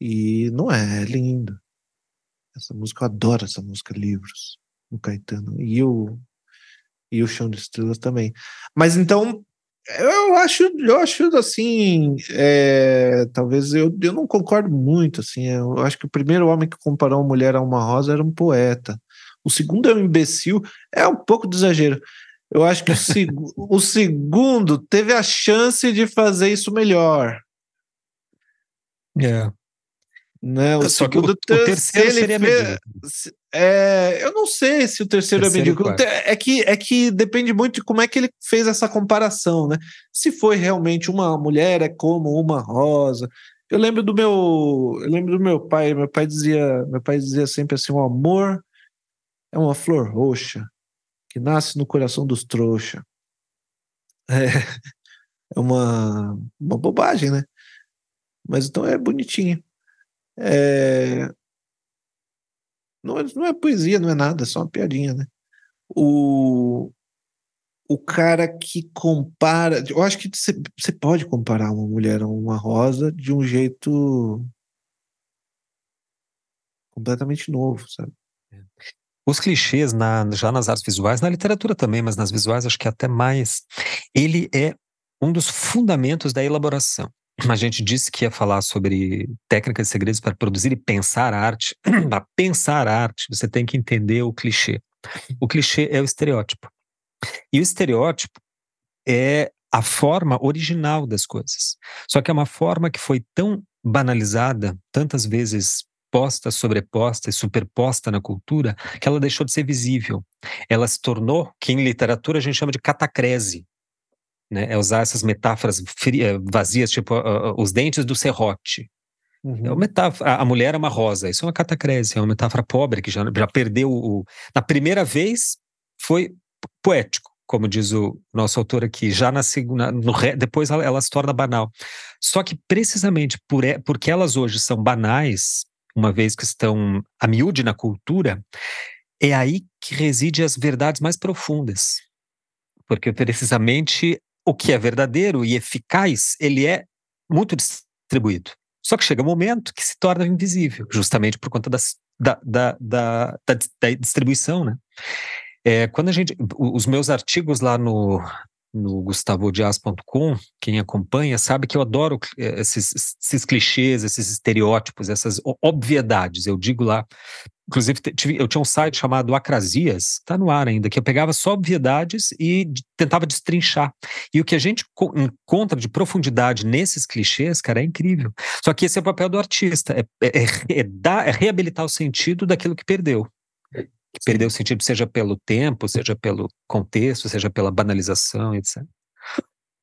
E não é, é lindo. Essa música, eu adoro essa música, Livros, do Caetano. E o, e o Chão de Estrelas também. Mas então, eu acho, eu acho assim, é, talvez eu, eu não concordo muito, assim, eu acho que o primeiro homem que comparou uma mulher a uma rosa era um poeta. O segundo é um imbecil, é um pouco de exagero. Eu acho que o, seg *laughs* o segundo teve a chance de fazer isso melhor. É. Né? O Só segundo, que o, o terceiro seria fez, é, eu não sei se o terceiro, é terceiro é medíocre. É que, é que depende muito de como é que ele fez essa comparação, né? Se foi realmente uma mulher é como uma rosa. Eu lembro do meu, eu lembro do meu pai. Meu pai dizia, meu pai dizia sempre assim: o amor é uma flor roxa que nasce no coração dos trouxa. *laughs* É, é uma, uma bobagem, né? Mas então é bonitinho. É... Não, é, não é poesia, não é nada, é só uma piadinha, né? O, o cara que compara. Eu acho que você pode comparar uma mulher a uma rosa de um jeito completamente novo, sabe? É. Os clichês, na, já nas artes visuais, na literatura também, mas nas visuais acho que até mais, ele é um dos fundamentos da elaboração a gente disse que ia falar sobre técnicas e segredos para produzir e pensar arte. *clears throat* para pensar arte, você tem que entender o clichê. O clichê é o estereótipo. E o estereótipo é a forma original das coisas. Só que é uma forma que foi tão banalizada, tantas vezes posta, sobreposta e superposta na cultura, que ela deixou de ser visível. Ela se tornou, que em literatura a gente chama de catacrese né? É usar essas metáforas fria, vazias, tipo uh, os dentes do serrote. Uhum. É uma metáfora, a mulher é uma rosa, isso é uma catacrese, é uma metáfora pobre que já, já perdeu o. Na primeira vez foi poético, como diz o nosso autor aqui, já na segunda, no, depois ela, ela, se torna banal. Só que precisamente por, porque elas hoje são banais, uma vez que estão a miúde na cultura, é aí que reside as verdades mais profundas. porque precisamente o que é verdadeiro e eficaz, ele é muito distribuído. Só que chega um momento que se torna invisível, justamente por conta das, da, da, da, da, distribuição, né? É, quando a gente, os meus artigos lá no, no gustavodias.com, quem acompanha sabe que eu adoro eh, esses, esses clichês, esses estereótipos, essas obviedades. Eu digo lá, inclusive eu tinha um site chamado Acrasias, está no ar ainda, que eu pegava só obviedades e tentava destrinchar. E o que a gente encontra de profundidade nesses clichês, cara, é incrível. Só que esse é o papel do artista, é, é, é, dar, é reabilitar o sentido daquilo que perdeu que perdeu o sentido, seja pelo tempo, seja pelo contexto, seja pela banalização, etc.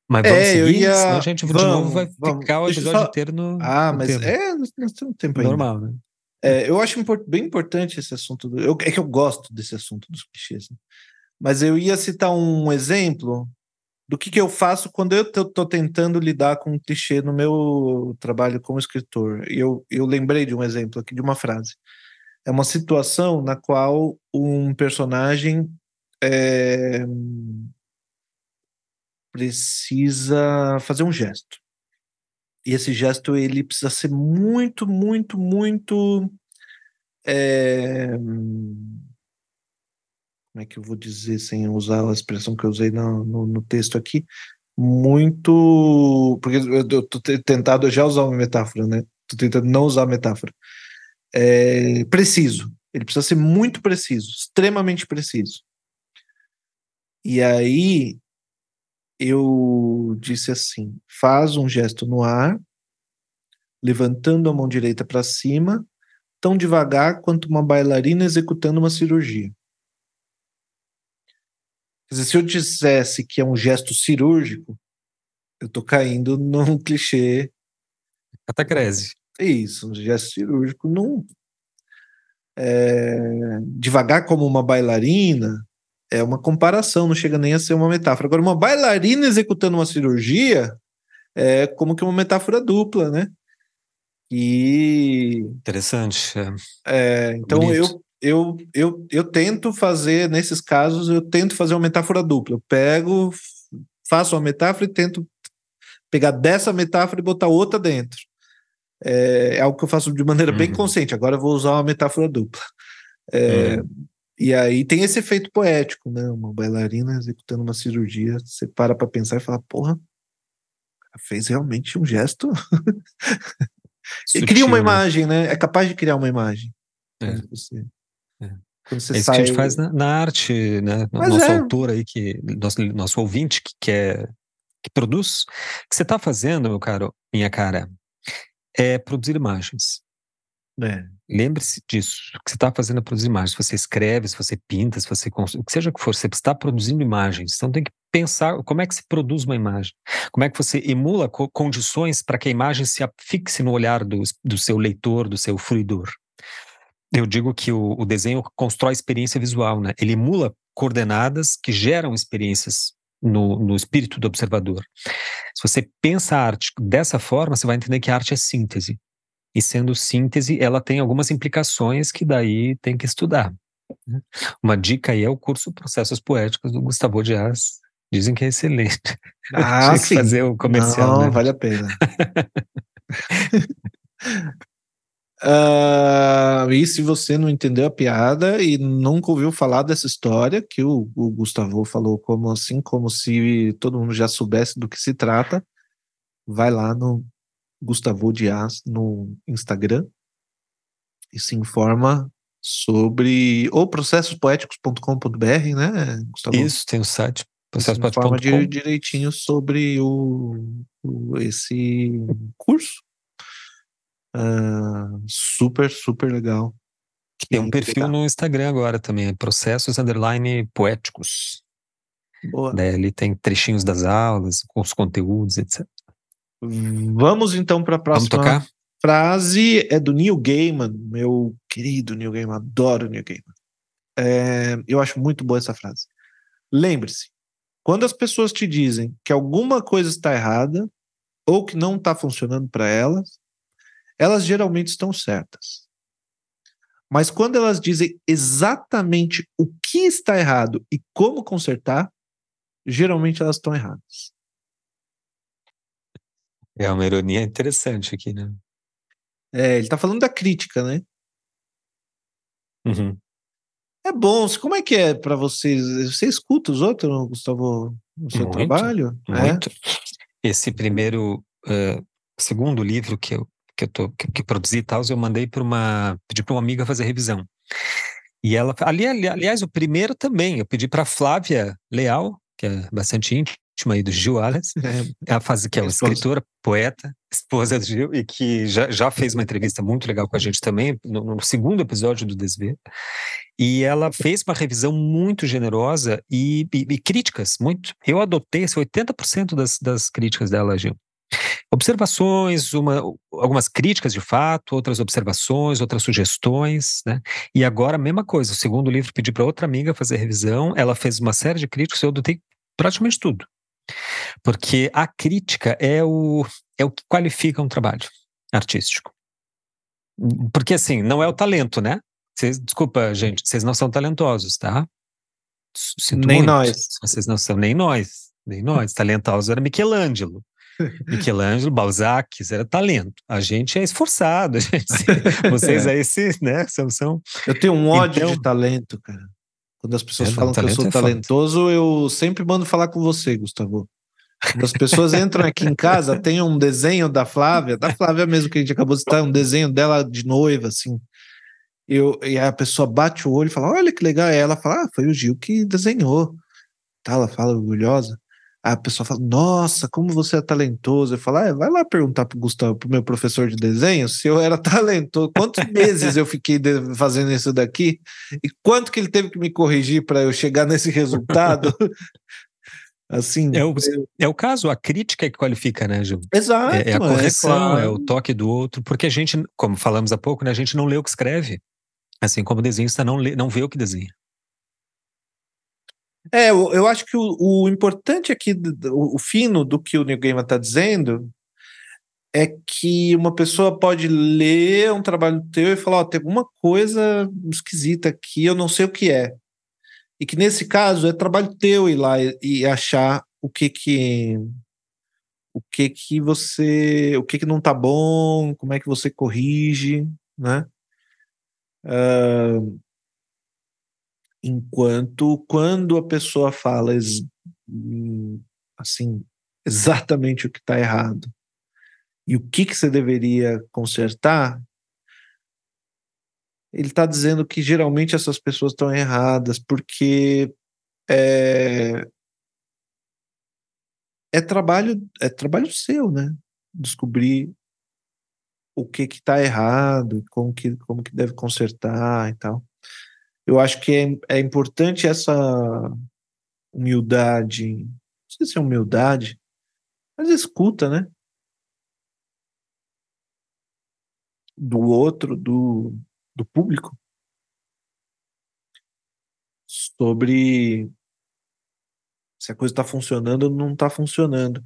Mas vamos é, seguir, ia... senão a gente vamos, de novo vai vamos. ficar o episódio só... inteiro no. Ah, no mas tema. é, nós temos tempo ainda. Normal, né? É, eu acho bem importante esse assunto. Do... Eu, é que eu gosto desse assunto dos clichês. Né? Mas eu ia citar um exemplo do que, que eu faço quando eu estou tentando lidar com um clichê no meu trabalho como escritor. E eu, eu lembrei de um exemplo aqui, de uma frase é uma situação na qual um personagem é, precisa fazer um gesto. E esse gesto ele precisa ser muito, muito, muito. É, como é que eu vou dizer sem usar a expressão que eu usei no, no, no texto aqui? Muito. Porque eu estou tentado já usar uma metáfora, né? Estou tentando não usar metáfora é, preciso. Ele precisa ser muito preciso, extremamente preciso. E aí eu disse assim: faz um gesto no ar, levantando a mão direita para cima, tão devagar quanto uma bailarina executando uma cirurgia. Quer dizer, se eu dissesse que é um gesto cirúrgico, eu estou caindo num *laughs* clichê. Catacrese. Isso, um gesto cirúrgico não. É, devagar como uma bailarina é uma comparação, não chega nem a ser uma metáfora. Agora, uma bailarina executando uma cirurgia é como que uma metáfora dupla, né? E. Interessante. É, então eu, eu, eu, eu tento fazer, nesses casos, eu tento fazer uma metáfora dupla. Eu pego, faço uma metáfora e tento pegar dessa metáfora e botar outra dentro é, é algo que eu faço de maneira uhum. bem consciente. Agora eu vou usar uma metáfora dupla. É, uhum. E aí tem esse efeito poético, né? Uma bailarina executando uma cirurgia, você para para pensar e fala, porra, fez realmente um gesto. *laughs* e cria uma né? imagem, né? É capaz de criar uma imagem. É. Você, é. Quando você é isso sai... que a gente faz na, na arte, né? Mas nosso é. autor aí, que, nosso, nosso ouvinte que quer que produz, o que você está fazendo, meu caro, minha cara, é produzir imagens. É. Lembre-se disso. Que você está fazendo é produzir imagens. Se você escreve, se você pinta, se você o que seja que for, você está produzindo imagens. Então tem que pensar como é que se produz uma imagem. Como é que você emula co condições para que a imagem se fixe no olhar do, do seu leitor, do seu fruidor. Eu digo que o, o desenho constrói experiência visual, né? Ele emula coordenadas que geram experiências no, no espírito do observador. Se você pensa a arte dessa forma, você vai entender que a arte é síntese. E sendo síntese, ela tem algumas implicações que daí tem que estudar. Né? Uma dica aí é o curso Processos Poéticos do Gustavo Dias. Dizem que é excelente. *laughs* Ah, sim. fazer o comercial. Não, né? vale a pena. Uh, *laughs* e se você não entendeu a piada e nunca ouviu falar dessa história, que o, o, Gustavo falou como assim, como se todo mundo já soubesse do que se trata, vai lá no Gustavo Dias no Instagram e se informa sobre ou processospoéticos.com.br, né, Gustavo? Isso, tem o site processospoéticos.com. informa direitinho sobre o, o, esse curso Uh, super, super legal. Tem um perfil legal. no Instagram agora também, Processos Underline Poéticos. Boa. Daí ali tem trechinhos das aulas, com os conteúdos, etc. Vamos então para a próxima frase. É do Neil Gaiman, meu querido Neil Gaiman, adoro Neil Gaiman. É, eu acho muito boa essa frase. Lembre-se, quando as pessoas te dizem que alguma coisa está errada ou que não está funcionando para elas, elas geralmente estão certas. Mas quando elas dizem exatamente o que está errado e como consertar, geralmente elas estão erradas. É uma ironia interessante aqui, né? É, ele está falando da crítica, né? Uhum. É bom. Como é que é para vocês? Você escuta os outros, Gustavo, no seu muito, trabalho? Muito. É? Esse primeiro, uh, segundo livro que eu que eu tô, que, que produzi e tal, eu mandei para uma pedi para uma amiga fazer revisão. E ela ali, ali aliás, o primeiro também, eu pedi para Flávia Leal, que é bastante íntima aí do Gil Wallace, é, ela faz que é uma escritora, poeta, esposa do Gil e que já, já fez uma entrevista muito legal com a gente também no, no segundo episódio do Desver. E ela fez uma revisão muito generosa e, e, e críticas, muito. Eu adotei esse 80% das, das críticas dela, Gil. Observações, uma, algumas críticas de fato, outras observações, outras sugestões, né? E agora a mesma coisa. O segundo livro pedi para outra amiga fazer revisão, ela fez uma série de críticas, eu adotei praticamente tudo. Porque a crítica é o, é o que qualifica um trabalho artístico. Porque assim, não é o talento, né? Cês, desculpa, gente, vocês não são talentosos, tá? Sinto nem muito, nós. Vocês não são, nem nós. Nem nós. Talentosos era Michelangelo. *laughs* Michelangelo, Balzac, era talento. A gente é esforçado, *laughs* gente, vocês *laughs* é. aí né, são, são... Eu tenho um ódio então, de talento, cara. Quando as pessoas é, falam que eu sou é talentoso, foda. eu sempre mando falar com você, Gustavo. Quando as pessoas entram aqui em casa, tem um desenho da Flávia, da Flávia mesmo que a gente acabou de citar, um desenho dela de noiva, assim eu, e a pessoa bate o olho e fala: Olha que legal. E ela fala: Ah, foi o Gil que desenhou. Tá, ela fala orgulhosa. A pessoa fala: Nossa, como você é talentoso. Eu falo: ah, Vai lá perguntar pro Gustavo, pro meu professor de desenho, se eu era *laughs* talentoso. Quantos meses eu fiquei fazendo isso daqui? E quanto que ele teve que me corrigir para eu chegar nesse resultado? *laughs* Assim, é o, é o caso, a crítica é que qualifica, né, Gil? Exato. É, é a correção, é, claro. é, o toque do outro, porque a gente, como falamos há pouco, né, a gente não lê o que escreve. Assim como o desenhista não, lê, não vê o que desenha. É, eu, eu acho que o, o importante aqui, o, o, fino do que o Neil Gaiman está dizendo, é que uma pessoa pode ler um trabalho teu e falar: Ó, oh, tem alguma coisa esquisita aqui, eu não sei o que é. E que nesse caso é trabalho teu ir lá e, e achar o que que o que que você, o que que não tá bom, como é que você corrige, né? Uh, enquanto quando a pessoa fala assim exatamente o que está errado e o que, que você deveria consertar, ele está dizendo que geralmente essas pessoas estão erradas porque é, é trabalho é trabalho seu, né? Descobrir o que que está errado, como que, como que deve consertar e tal. Eu acho que é, é importante essa humildade, não sei se é humildade, mas escuta, né? Do outro, do, do público, sobre se a coisa está funcionando ou não está funcionando.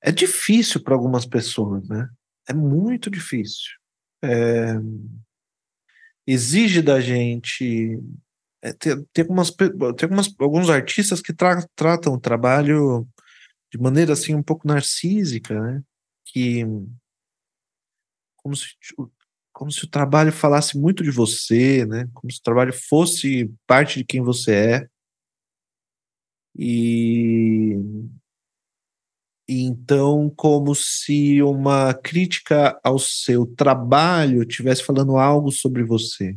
É difícil para algumas pessoas, né? é muito difícil. É, exige da gente. É, tem, algumas, tem algumas, alguns artistas que tra, tratam o trabalho de maneira assim um pouco narcísica, né? Que como se, como se o trabalho falasse muito de você, né? Como se o trabalho fosse parte de quem você é. E então, como se uma crítica ao seu trabalho estivesse falando algo sobre você.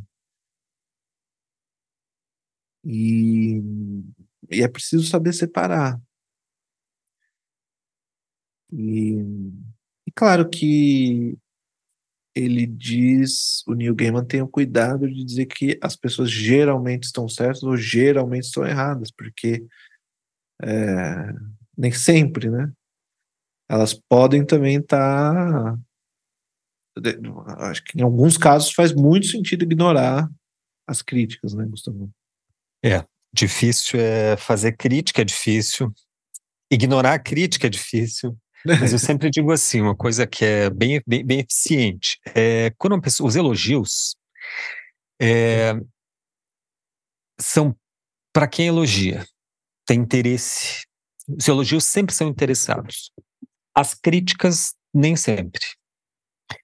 E, e é preciso saber separar. E, e claro que ele diz, o Neil Gaiman tem o cuidado de dizer que as pessoas geralmente estão certas ou geralmente estão erradas, porque é, nem sempre, né? Elas podem também estar. Tá, acho que em alguns casos faz muito sentido ignorar as críticas, né, Gustavo? É, difícil é fazer crítica, é difícil. Ignorar a crítica é difícil. Mas eu *laughs* sempre digo assim, uma coisa que é bem, bem, bem eficiente. É, quando pessoa, os elogios é, são para quem elogia, tem interesse Os elogios sempre são interessados. As críticas, nem sempre.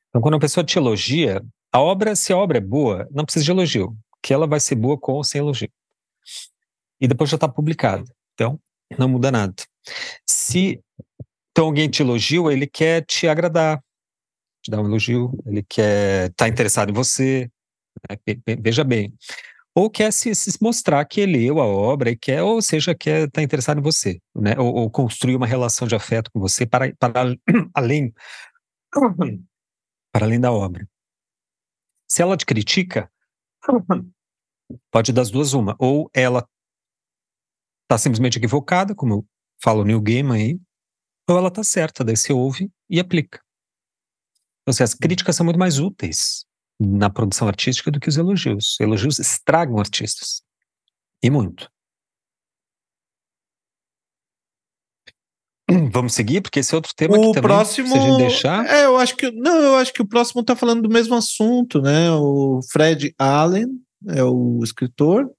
Então, quando uma pessoa te elogia, a obra, se a obra é boa, não precisa de elogio, que ela vai ser boa com ou sem elogio. E depois já está publicada. Então, não muda nada. Se então alguém te elogia, ele quer te agradar, te dar um elogio, ele quer estar tá interessado em você, né? veja bem. Ou quer se, se, mostrar que ele leu a obra e quer, ou seja, quer estar tá interessado em você, né? Ou, ou, construir uma relação de afeto com você para, para *clears throat* além para além da obra. Se ela te critica, pode das duas uma, ou ela está simplesmente equivocada, como fala o Neil Gaiman aí, ou ela está certa, daí você ouve e aplica. Então, assim, as críticas são muito mais úteis na produção artística do que os elogios. Elogios estragam artistas. E muito. *clears throat* Vamos seguir, porque esse é outro tema o que também, próximo, se a gente deixar... É, eu acho que... Não, eu acho que o próximo está falando do mesmo assunto, né? O Fred Allen é o escritor,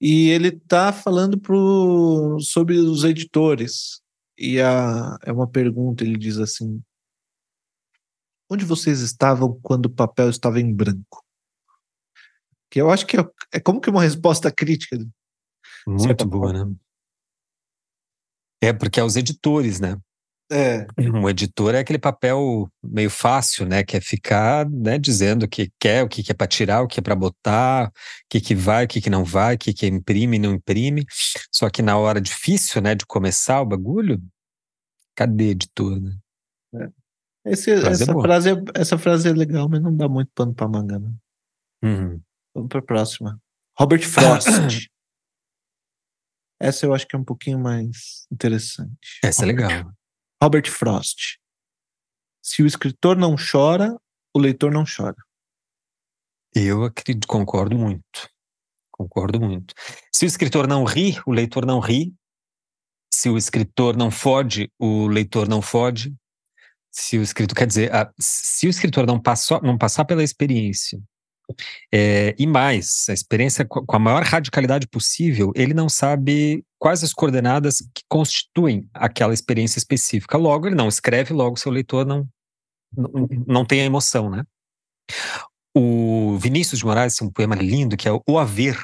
e ele está falando pro, sobre os editores. E a, é uma pergunta, ele diz assim, onde vocês estavam quando o papel estava em branco? Que eu acho que é, é como que uma resposta crítica. Muito boa, né? É, porque é os editores, né? É. Um editor é aquele papel meio fácil, né? Que é ficar né, dizendo o que quer, o que é para tirar, o que é para botar, o que, que vai, o que, que não vai, o que, que imprime e não imprime. Só que na hora difícil, né, de começar o bagulho, cadê editor, né? É. Esse, frase essa, é frase é, essa frase é legal, mas não dá muito pano para manga, né? Uhum. Vamos para a próxima. Robert Frost. *coughs* essa eu acho que é um pouquinho mais interessante. Essa é legal. Robert Frost. Se o escritor não chora, o leitor não chora. Eu acredito, concordo muito. Concordo muito. Se o escritor não ri, o leitor não ri. Se o escritor não fode, o leitor não fode se o escritor, quer dizer, a, se o escritor não, passou, não passar pela experiência, é, e mais, a experiência com a maior radicalidade possível, ele não sabe quais as coordenadas que constituem aquela experiência específica. Logo, ele não escreve, logo seu leitor não, não, não tem a emoção, né? O Vinícius de Moraes tem um poema lindo que é O Haver.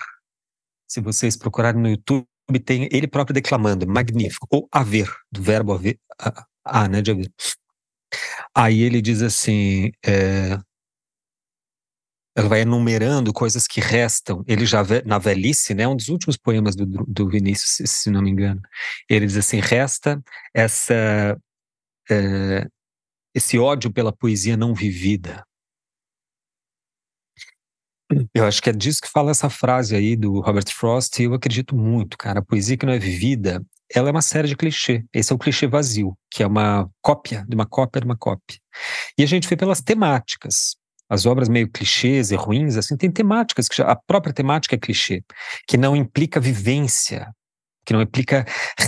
Se vocês procurarem no YouTube, tem ele próprio declamando, magnífico. O haver, do verbo haver, a, a né, de haver. Aí ele diz assim: é, ela vai enumerando coisas que restam. Ele já na velhice, né, um dos últimos poemas do, do Vinícius, se não me engano. Ele diz assim: resta essa é, esse ódio pela poesia não vivida. Eu acho que é disso que fala essa frase aí do Robert Frost, e eu acredito muito, cara. A poesia que não é vivida, ela é uma série de clichê. Esse é o clichê vazio, que é uma cópia de uma cópia de uma cópia. E a gente vê pelas temáticas. As obras meio clichês e ruins, assim, tem temáticas que já, a própria temática é clichê, que não implica vivência, que não implica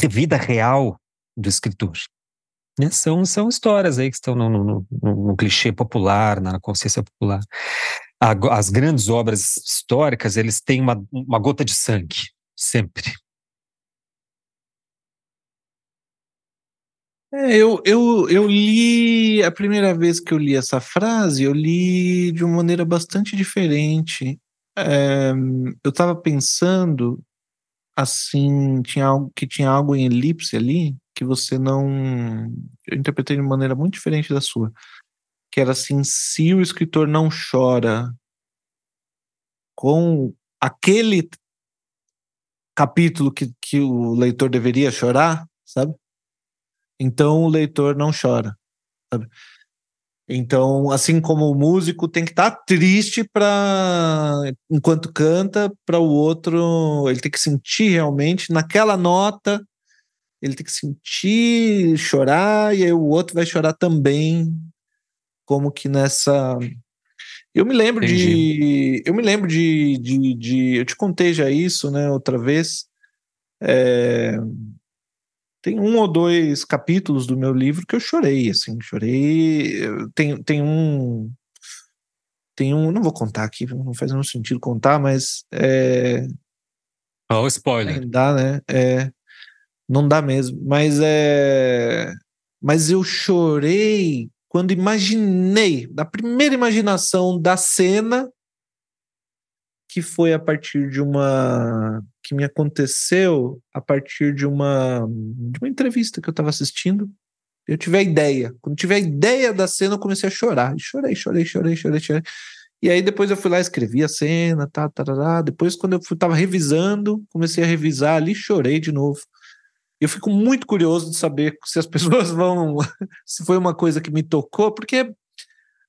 vida real do escritor. Né? São, são histórias aí que estão no, no, no, no clichê popular, na consciência popular. A, as grandes obras históricas, eles têm uma, uma gota de sangue, sempre. É, eu, eu, eu li, a primeira vez que eu li essa frase, eu li de uma maneira bastante diferente. É, eu estava pensando, assim, tinha algo, que tinha algo em elipse ali, que você não. Eu interpretei de maneira muito diferente da sua. Que era assim: se o escritor não chora com aquele capítulo que, que o leitor deveria chorar, sabe? Então o leitor não chora. Sabe? Então, assim como o músico tem que estar tá triste para enquanto canta, para o outro, ele tem que sentir realmente naquela nota, ele tem que sentir, chorar e aí o outro vai chorar também, como que nessa eu me lembro Entendi. de. Eu me lembro de, de, de, Eu te contei já isso, né, outra vez. É, tem um ou dois capítulos do meu livro que eu chorei, assim, chorei. Tem, tem um. Tem um. Não vou contar aqui, não faz nenhum sentido contar, mas. É, oh, spoiler. Dá, né? É, Não dá mesmo. Mas é. Mas eu chorei quando imaginei, na primeira imaginação da cena, que foi a partir de uma. que me aconteceu a partir de uma, de uma entrevista que eu estava assistindo. Eu tive a ideia. Quando tive a ideia da cena, eu comecei a chorar. chorei, chorei, chorei, chorei, chorei. E aí depois eu fui lá, escrevi a cena, tá, tá, tá, tá. Depois, quando eu fui, tava revisando, comecei a revisar ali, chorei de novo. Eu fico muito curioso de saber se as *laughs* pessoas vão. se foi uma coisa que me tocou, porque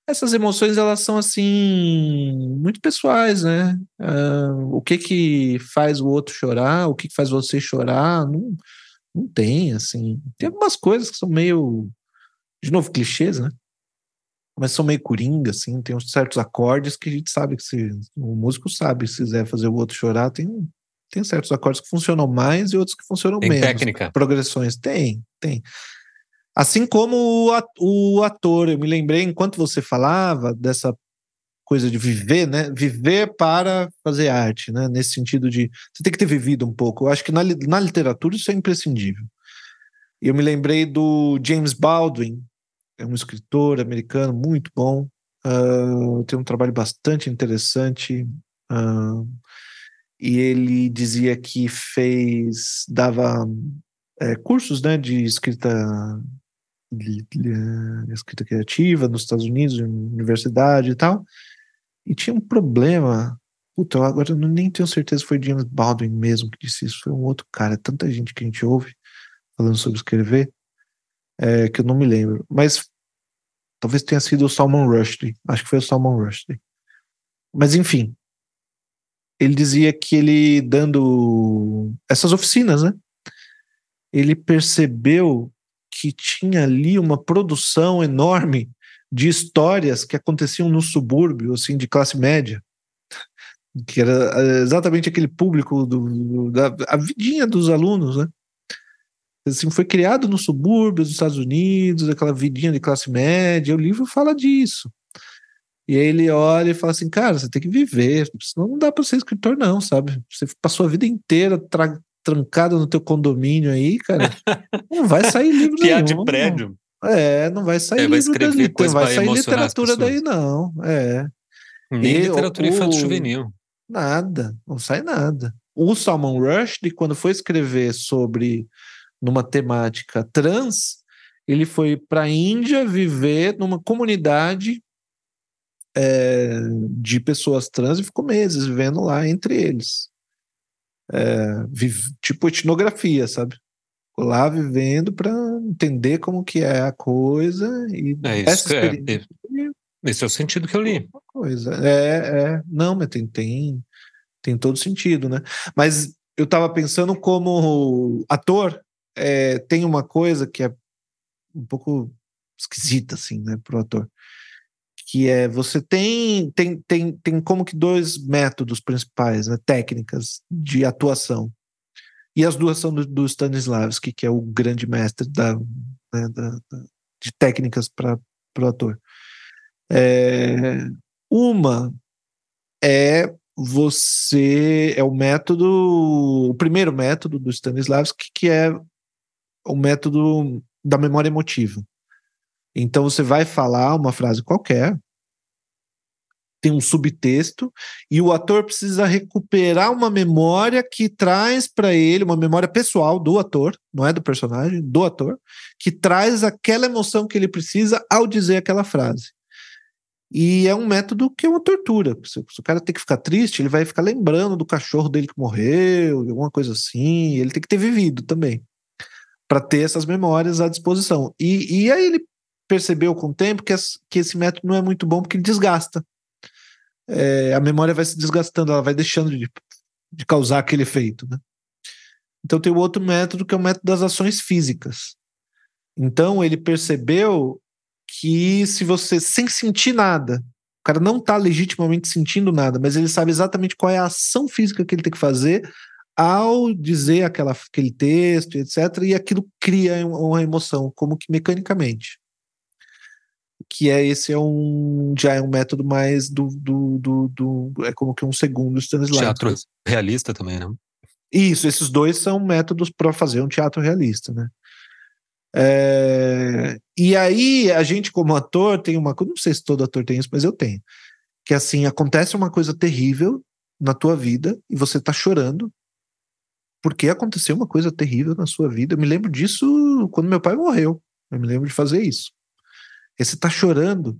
essas emoções elas são assim muito pessoais, né? Uh, o que que faz o outro chorar, o que, que faz você chorar, não, não tem assim. Tem algumas coisas que são meio, de novo, clichês, né? Mas são meio coringa, assim. Tem uns certos acordes que a gente sabe que se o músico sabe se quiser fazer o outro chorar, tem tem certos acordes que funcionam mais e outros que funcionam tem menos. Técnica. Progressões tem, tem. Assim como o ator, eu me lembrei enquanto você falava dessa coisa de viver, né? Viver para fazer arte, né? Nesse sentido de você tem que ter vivido um pouco. Eu acho que na, na literatura isso é imprescindível. Eu me lembrei do James Baldwin, é um escritor americano muito bom, uh, tem um trabalho bastante interessante. Uh, e ele dizia que fez, dava é, cursos né, de escrita escrita criativa nos Estados Unidos, universidade e tal, e tinha um problema. Puta, agora eu nem tenho certeza se foi James Baldwin mesmo que disse isso, foi um outro cara. Tanta gente que a gente ouve falando sobre escrever, é, que eu não me lembro. Mas talvez tenha sido o Salman Rushdie. Acho que foi o Salman Rushdie. Mas enfim, ele dizia que ele dando essas oficinas, né? Ele percebeu que tinha ali uma produção enorme de histórias que aconteciam no subúrbio, assim, de classe média, que era eh, exatamente aquele público do, da a vidinha dos alunos, né? Assim, foi criado no subúrbio dos Estados Unidos, aquela vidinha de classe média. O livro fala disso. E aí ele olha e fala assim, cara, você tem que viver, senão não dá para ser escritor não, sabe? Você passou a vida inteira tra trancado no teu condomínio aí, cara, *laughs* não vai sair livro Piar nenhum. de prédio. É, não vai sair é, vai livro dali, não vai sair literatura daí não, é. Nem e literatura infantil juvenil. Nada, não sai nada. O Salman Rushdie, quando foi escrever sobre numa temática trans, ele foi para a Índia viver numa comunidade é, de pessoas trans e ficou meses vivendo lá entre eles. É, vive, tipo etnografia, sabe? Ficou lá vivendo para entender como que é a coisa e é isso, é, esse é o sentido que eu li. Coisa. É, é, não, mas tem, tem, tem todo sentido, né? Mas eu estava pensando como ator, é, tem uma coisa que é um pouco esquisita, assim, né, pro ator que é você tem tem, tem, tem como que dois métodos principais, né, técnicas de atuação. E as duas são do, do Stanislavski, que é o grande mestre da, né, da, da de técnicas para o ator. É, uma é você é o método, o primeiro método do Stanislavski, que é o método da memória emotiva. Então você vai falar uma frase qualquer, tem um subtexto e o ator precisa recuperar uma memória que traz para ele uma memória pessoal do ator, não é do personagem, do ator, que traz aquela emoção que ele precisa ao dizer aquela frase. E é um método que é uma tortura. Se, o cara tem que ficar triste, ele vai ficar lembrando do cachorro dele que morreu, alguma coisa assim. Ele tem que ter vivido também para ter essas memórias à disposição. E, e aí ele percebeu com o tempo que, as, que esse método não é muito bom porque ele desgasta é, a memória vai se desgastando, ela vai deixando de, de causar aquele efeito. Né? Então tem o outro método que é o método das ações físicas. Então ele percebeu que se você, sem sentir nada, o cara não está legitimamente sentindo nada, mas ele sabe exatamente qual é a ação física que ele tem que fazer ao dizer aquela, aquele texto, etc., e aquilo cria uma emoção, como que mecanicamente que é esse é um já é um método mais do, do, do, do é como que um segundo Stanislavski. Teatro realista também, né? Isso, esses dois são métodos para fazer um teatro realista, né? É, e aí, a gente, como ator, tem uma coisa, não sei se todo ator tem isso, mas eu tenho. Que assim, acontece uma coisa terrível na tua vida e você tá chorando porque aconteceu uma coisa terrível na sua vida. Eu me lembro disso quando meu pai morreu. Eu me lembro de fazer isso. E você tá chorando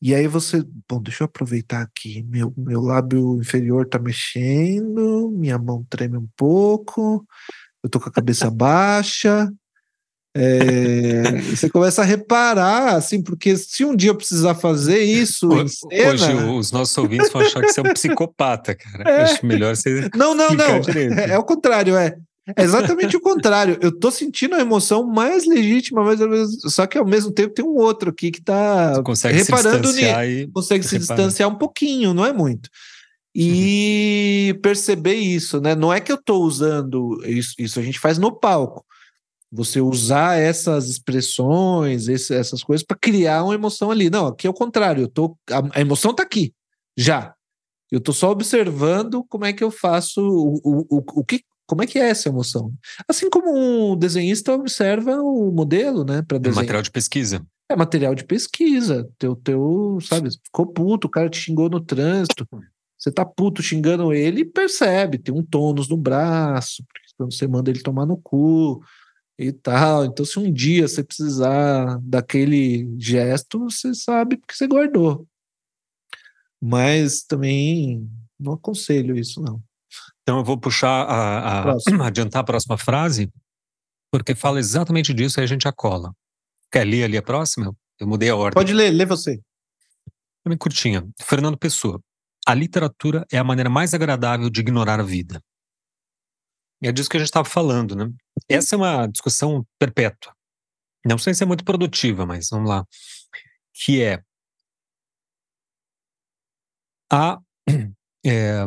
e aí você, bom, deixa eu aproveitar aqui. Meu, meu lábio inferior tá mexendo, minha mão treme um pouco, eu tô com a cabeça *laughs* baixa, é, você começa a reparar, assim, porque se um dia eu precisar fazer isso. Cena, hoje os nossos ouvintes vão achar que você é um psicopata, cara. É. Acho melhor você. Não, não, não. É, é, o contrário, é. É exatamente o contrário. Eu tô sentindo a emoção mais legítima, mas só que ao mesmo tempo tem um outro aqui que tá consegue reparando se e consegue se distanciar um pouquinho, não é muito. E uhum. perceber isso, né? Não é que eu tô usando isso, isso a gente faz no palco você usar essas expressões, esse, essas coisas para criar uma emoção ali. Não, aqui é o contrário. Eu tô, a, a emoção está aqui, já. Eu estou só observando como é que eu faço o, o, o, o que, como é que é essa emoção. Assim como um desenhista observa o modelo, né, para desenhar. É material de pesquisa. É material de pesquisa. Teu, teu, sabe, ficou puto, o cara te xingou no trânsito. Você tá puto xingando ele e percebe, tem um tônus no braço, porque quando você manda ele tomar no cu, e tal. Então, se um dia você precisar daquele gesto, você sabe porque você guardou. Mas também não aconselho isso, não. Então, eu vou puxar, a, a *clears throat* adiantar a próxima frase, porque fala exatamente disso e a gente acola. Quer ler ali a próxima? Eu mudei a ordem. Pode ler, lê você. Bem curtinha. Fernando Pessoa. A literatura é a maneira mais agradável de ignorar a vida. É disso que a gente estava falando, né? Essa é uma discussão perpétua. Não sei se é muito produtiva, mas vamos lá. Que é *clears throat* a *clears throat* é,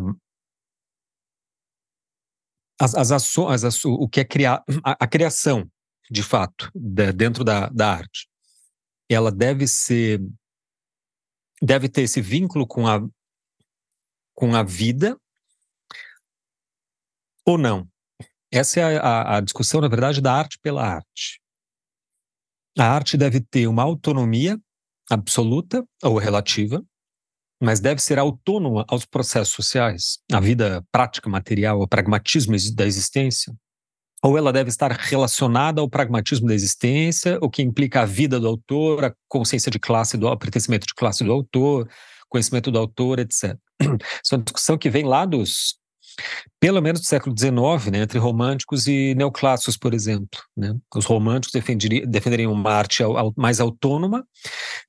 as, as ações, as, o que é criar a, a criação, de fato, de, dentro da, da arte, ela deve ser deve ter esse vínculo com a com a vida ou não? Essa é a, a discussão, na verdade, da arte pela arte. A arte deve ter uma autonomia absoluta ou relativa, mas deve ser autônoma aos processos sociais, à vida prática, material, ao pragmatismo da existência, ou ela deve estar relacionada ao pragmatismo da existência, o que implica a vida do autor, a consciência de classe, do, o pertencimento de classe do autor, conhecimento do autor, etc. *clears throat* Isso é uma discussão que vem lá dos pelo menos do século XIX, né, entre românticos e neoclássicos, por exemplo. Né? Os românticos defenderiam uma arte mais autônoma,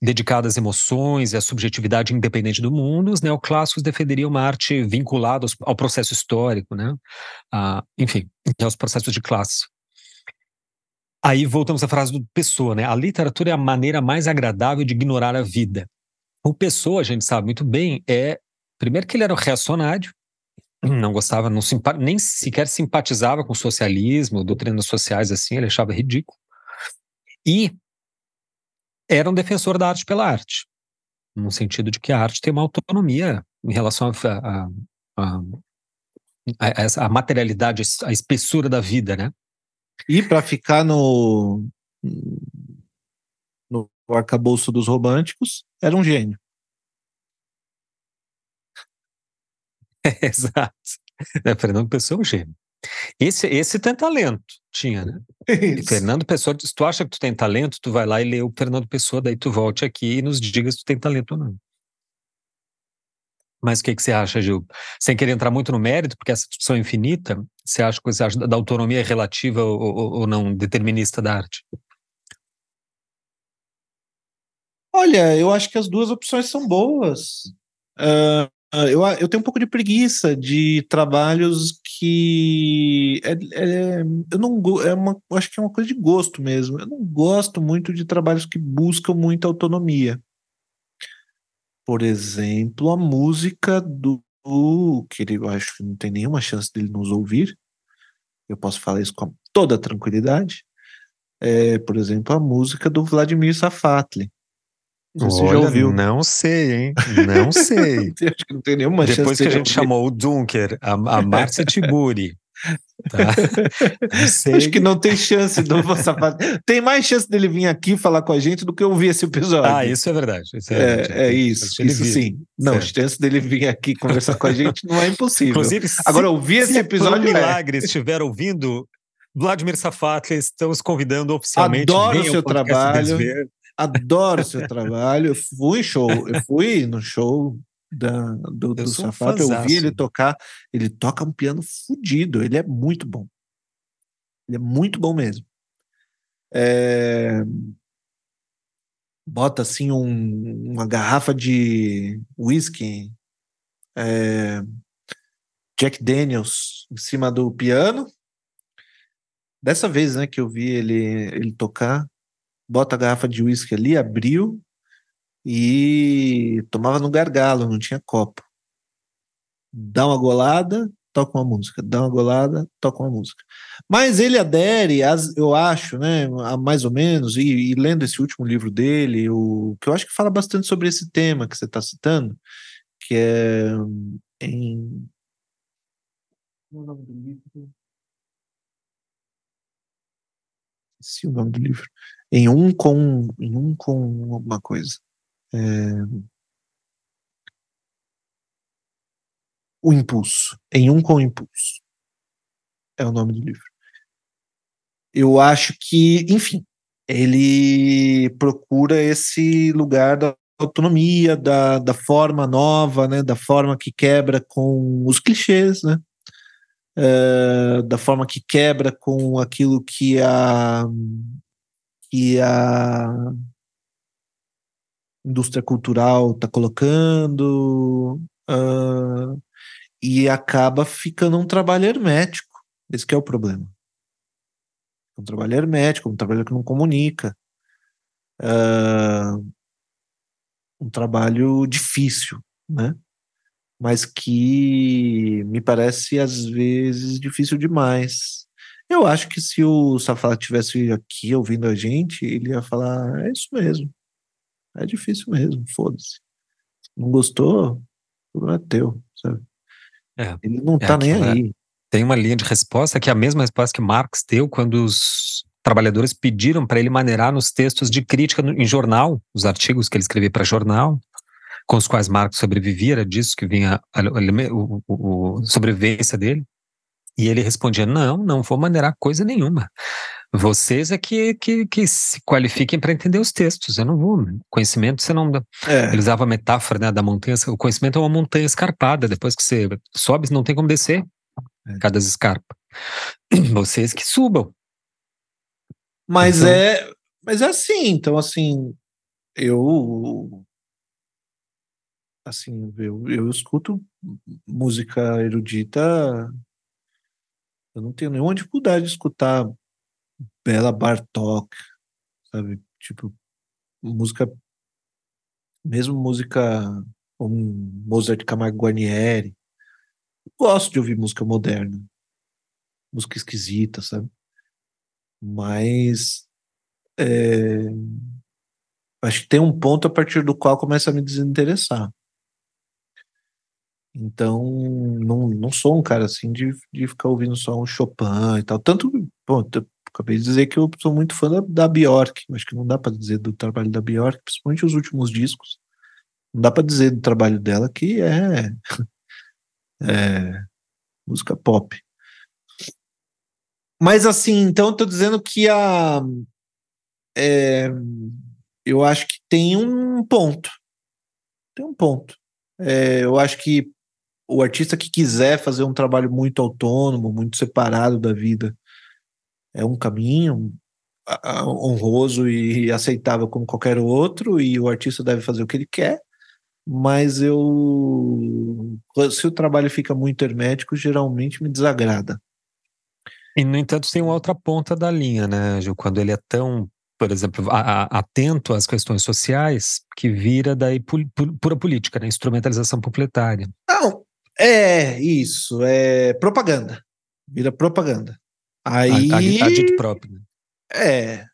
dedicada às emoções e à subjetividade independente do mundo. Os neoclássicos defenderiam uma arte vinculada ao processo histórico, né? enfim, aos processos de classe. Aí voltamos à frase do Pessoa, né? A literatura é a maneira mais agradável de ignorar a vida. O Pessoa, a gente sabe muito bem, é primeiro que ele era um reacionário, não gostava, não nem sequer simpatizava com o socialismo, doutrinas sociais assim, ele achava ridículo. E era um defensor da arte pela arte, no sentido de que a arte tem uma autonomia em relação a, a, a, a materialidade, a espessura da vida, né? E para ficar no, no arcabouço dos românticos, era um gênio. *laughs* Exato. É, Fernando Pessoa é um gênio. Esse, esse tem talento, tinha, né? Fernando Pessoa, se tu acha que tu tem talento, tu vai lá e lê o Fernando Pessoa, daí tu volte aqui e nos diga se tu tem talento ou não. Mas o que, que você acha, Gil? Sem querer entrar muito no mérito, porque essa discussão é infinita, você acha que você acha da autonomia relativa ou, ou, ou não determinista da arte? Olha, eu acho que as duas opções são boas. Uh, eu, eu tenho um pouco de preguiça de trabalhos que é, é, eu não é uma, acho que é uma coisa de gosto mesmo. Eu não gosto muito de trabalhos que buscam muita autonomia. Por exemplo, a música do que ele, eu acho que não tem nenhuma chance dele nos ouvir. Eu posso falar isso com toda tranquilidade. É, por exemplo, a música do Vladimir Safatli. Você Olha, já ouviu? Não sei, hein? Não sei. Acho que não tem nenhuma Depois que a gente chamou o Dunker, a, a Márcia Tiburi, Tá? Acho que não tem chance do Safado. Tem mais chance dele vir aqui falar com a gente do que ouvir esse episódio. Ah, isso é verdade. Isso é, verdade. é, é isso. Isso vir. sim. Não, a chance dele vir aqui conversar com a gente não é impossível. Inclusive, agora ouvir esse episódio. Se é. Milagre estiver ouvindo, Vladimir Safatli, estamos convidando oficialmente. Adoro o seu trabalho. Adoro seu *laughs* trabalho. Eu fui show, eu fui no show da, do, do Safato, eu vi ele tocar. Ele toca um piano fodido, ele é muito bom. Ele é muito bom mesmo. É... Bota assim um, uma garrafa de whisky, é... Jack Daniels em cima do piano. Dessa vez, né, que eu vi ele, ele tocar, bota a garrafa de uísque ali, abriu e tomava no gargalo, não tinha copo. Dá uma golada, toca uma música, dá uma golada, toca uma música. Mas ele adere, eu acho, né, a mais ou menos, e, e, lendo esse último livro dele, o que eu acho que fala bastante sobre esse tema que você está citando, que é em. Qual é o nome do livro? Esqueci o nome do livro. Em um com, em um com alguma coisa. É... O Impulso. Em um com o Impulso. É o nome do livro. Eu acho que, enfim, ele procura esse lugar da autonomia, da, da forma nova, né, da forma que quebra com os clichês, né, uh, da forma que quebra com aquilo que a, que a indústria cultural está colocando, uh, e acaba ficando um trabalho hermético. Esse é o problema. Um trabalho hermético, um trabalho que não comunica. Uh, um trabalho difícil, né? Mas que me parece às vezes difícil demais. Eu acho que se o Safala tivesse aqui ouvindo a gente, ele ia falar: é isso mesmo. É difícil mesmo, foda-se. Não gostou? O problema é teu, sabe? É, ele não é tá nem aí. Tem uma linha de resposta que é a mesma resposta que Marx deu quando os trabalhadores pediram para ele maneirar nos textos de crítica no, em jornal, os artigos que ele escrevia para jornal, com os quais Marx sobrevivia, era disso que vinha a, a, a, a sobrevivência dele. E ele respondia: Não, não vou maneirar coisa nenhuma. Vocês é que, que, que se qualifiquem para entender os textos. Eu não vou. Conhecimento você não dá. É. Ele usava a metáfora né, da montanha. O conhecimento é uma montanha escarpada. Depois que você sobe, não tem como descer é. cada escarpa. *clears throat* Vocês que subam. Mas então, é. Mas é assim, então assim, eu assim, eu, eu escuto música erudita, eu não tenho nenhuma dificuldade de escutar Bela Bartok, sabe? Tipo, música, mesmo música como Mozart Camargo Guarnieri. Gosto de ouvir música moderna, música esquisita, sabe? Mas é, acho que tem um ponto a partir do qual começa a me desinteressar. Então, não, não sou um cara assim de, de ficar ouvindo só um Chopin e tal. Tanto, bom, acabei de dizer que eu sou muito fã da, da Bjork. Acho que não dá para dizer do trabalho da Bjork, principalmente os últimos discos. Não dá para dizer do trabalho dela que é, *laughs* é música pop. Mas assim, então eu tô dizendo que a é, eu acho que tem um ponto. Tem um ponto. É, eu acho que o artista que quiser fazer um trabalho muito autônomo, muito separado da vida, é um caminho honroso e aceitável como qualquer outro, e o artista deve fazer o que ele quer, mas eu. Se o trabalho fica muito hermético, geralmente me desagrada. E, no entanto, tem uma outra ponta da linha, né, Gil? Quando ele é tão, por exemplo, a, a, atento às questões sociais, que vira daí pu, pu, pura política, né? Instrumentalização publicitária. Não, é, isso, é propaganda. Vira propaganda. Aí. Agito próprio. Né? É.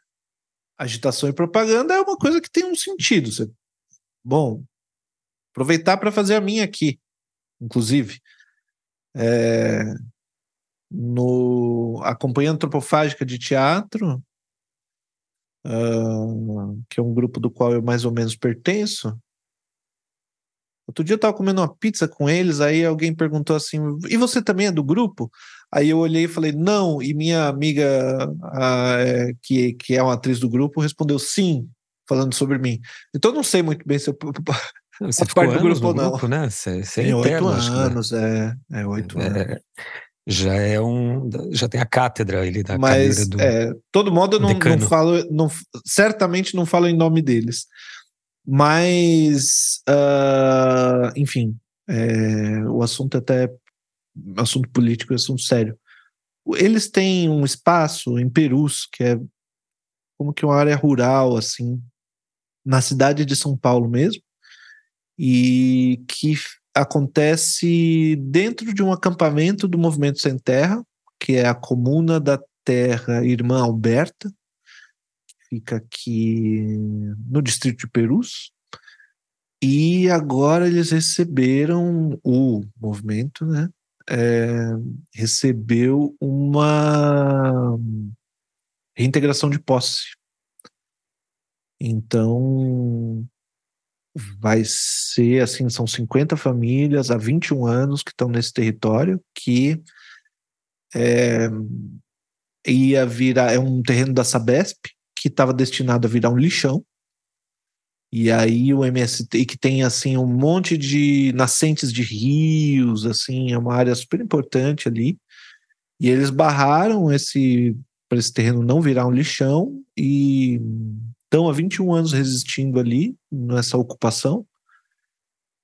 Agitação e propaganda é uma coisa que tem um sentido. Você, bom, aproveitar para fazer a minha aqui, inclusive. É, no a Companhia Antropofágica de Teatro, uh, que é um grupo do qual eu mais ou menos pertenço. Outro dia eu estava comendo uma pizza com eles, aí alguém perguntou assim: e você também é do grupo? Aí eu olhei e falei: não, e minha amiga, a, é, que, que é uma atriz do grupo, respondeu sim, falando sobre mim. Então eu não sei muito bem se eu. Você ficou parte do grupo, ou não. Grupo, né? Você, você tem oito anos, é, é oito é, anos já é um já tem a cátedra ali da Mas, do é, todo modo eu não, não falo não, certamente não falo em nome deles mas uh, enfim é, o assunto até assunto político é assunto sério. Eles têm um espaço em Perus que é como que uma área rural assim na cidade de São Paulo mesmo e que acontece dentro de um acampamento do Movimento Sem Terra, que é a Comuna da Terra Irmã Alberta, fica aqui no distrito de Perus. E agora eles receberam, o movimento, né? É, recebeu uma reintegração de posse. Então, vai ser assim, são 50 famílias há 21 anos que estão nesse território que é, ia virar é um terreno da Sabesp que estava destinado a virar um lixão. E aí o MST que tem assim um monte de nascentes de rios assim é uma área super importante ali. E eles barraram esse para esse terreno não virar um lixão e estão há 21 anos resistindo ali, nessa ocupação,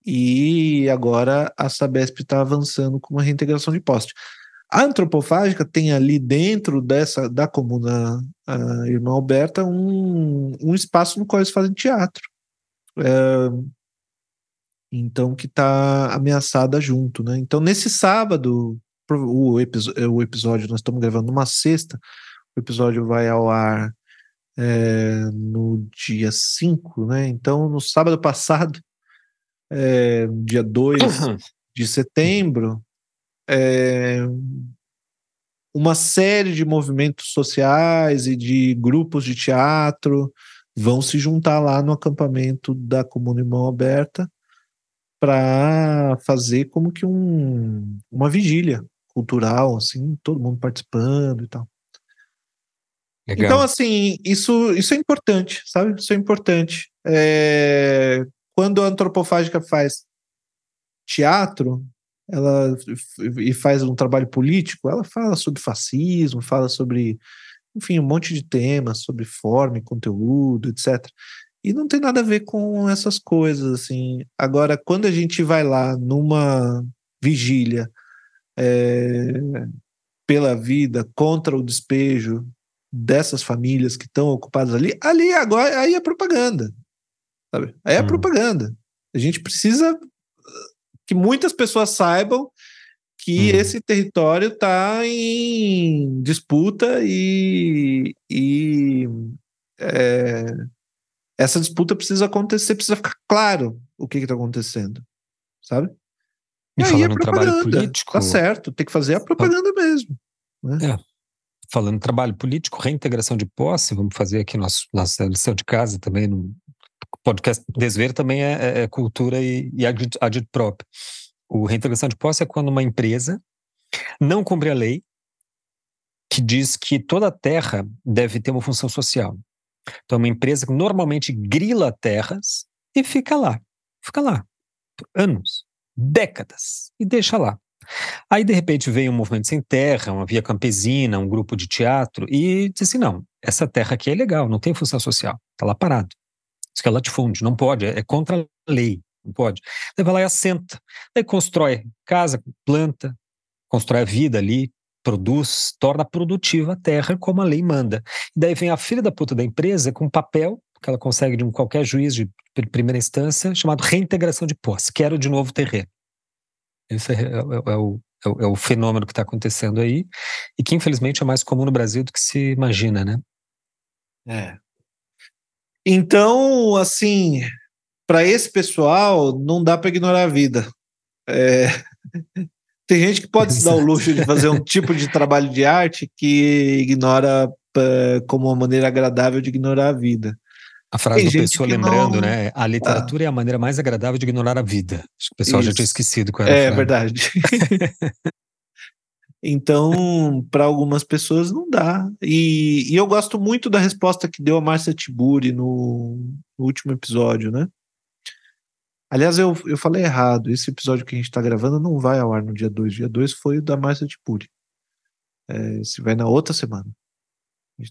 e agora a Sabesp está avançando com uma reintegração de poste. A antropofágica tem ali dentro dessa da comuna Irmã Alberta um, um espaço no qual eles fazem teatro. É, então que está ameaçada junto, né? Então nesse sábado o, o episódio nós estamos gravando numa sexta, o episódio vai ao ar é, no dia 5, né? Então, no sábado passado, é, dia 2 de setembro, é, uma série de movimentos sociais e de grupos de teatro vão se juntar lá no acampamento da Comuna Mão Aberta para fazer como que um, uma vigília cultural, assim, todo mundo participando e tal. Legal. Então, assim, isso, isso é importante, sabe? Isso é importante. É, quando a antropofágica faz teatro, ela e faz um trabalho político, ela fala sobre fascismo, fala sobre, enfim, um monte de temas, sobre forma e conteúdo, etc. E não tem nada a ver com essas coisas, assim. Agora, quando a gente vai lá numa vigília é, pela vida, contra o despejo, dessas famílias que estão ocupadas ali, ali agora aí é propaganda. Sabe? Aí é hum. propaganda. A gente precisa que muitas pessoas saibam que hum. esse território está em disputa e, e é, essa disputa precisa acontecer, precisa ficar claro o que está acontecendo, sabe? E, e aí é trabalho político. Tá certo, tem que fazer a propaganda mesmo. Né? É falando trabalho político, reintegração de posse, vamos fazer aqui nosso, nossa lição de casa também no podcast Desver também é, é, é cultura e, e agito próprio. O reintegração de posse é quando uma empresa não cumpre a lei que diz que toda terra deve ter uma função social. Então, é uma empresa que normalmente grila terras e fica lá, fica lá, por anos, décadas, e deixa lá. Aí, de repente, veio um movimento sem terra, uma via campesina, um grupo de teatro, e disse assim: não, essa terra aqui é legal, não tem função social, está lá parado. Isso que é latifúndio, não pode, é, é contra a lei, não pode. Daí vai lá e assenta, daí constrói casa, planta, constrói a vida ali, produz, torna produtiva a terra como a lei manda. E daí vem a filha da puta da empresa com papel que ela consegue de um qualquer juiz de primeira instância, chamado reintegração de posse. Quero de novo terreno. Esse é, é, é, o, é, o, é o fenômeno que está acontecendo aí e que infelizmente é mais comum no Brasil do que se imagina, né? É. Então, assim, para esse pessoal, não dá para ignorar a vida. É... *laughs* Tem gente que pode se dar o luxo de fazer um tipo de trabalho de arte que ignora uh, como uma maneira agradável de ignorar a vida. A frase Tem do Pessoa lembrando, não... né? A literatura ah. é a maneira mais agradável de ignorar a vida. Acho que o pessoal Isso. já tinha esquecido qual era É verdade. *laughs* então, para algumas pessoas não dá. E, e, eu gosto muito da resposta que deu a Márcia Tiburi no, no último episódio, né? Aliás, eu, eu falei errado. Esse episódio que a gente está gravando não vai ao ar no dia 2. Dia 2 foi o da Márcia Tiburi. É, esse vai na outra semana.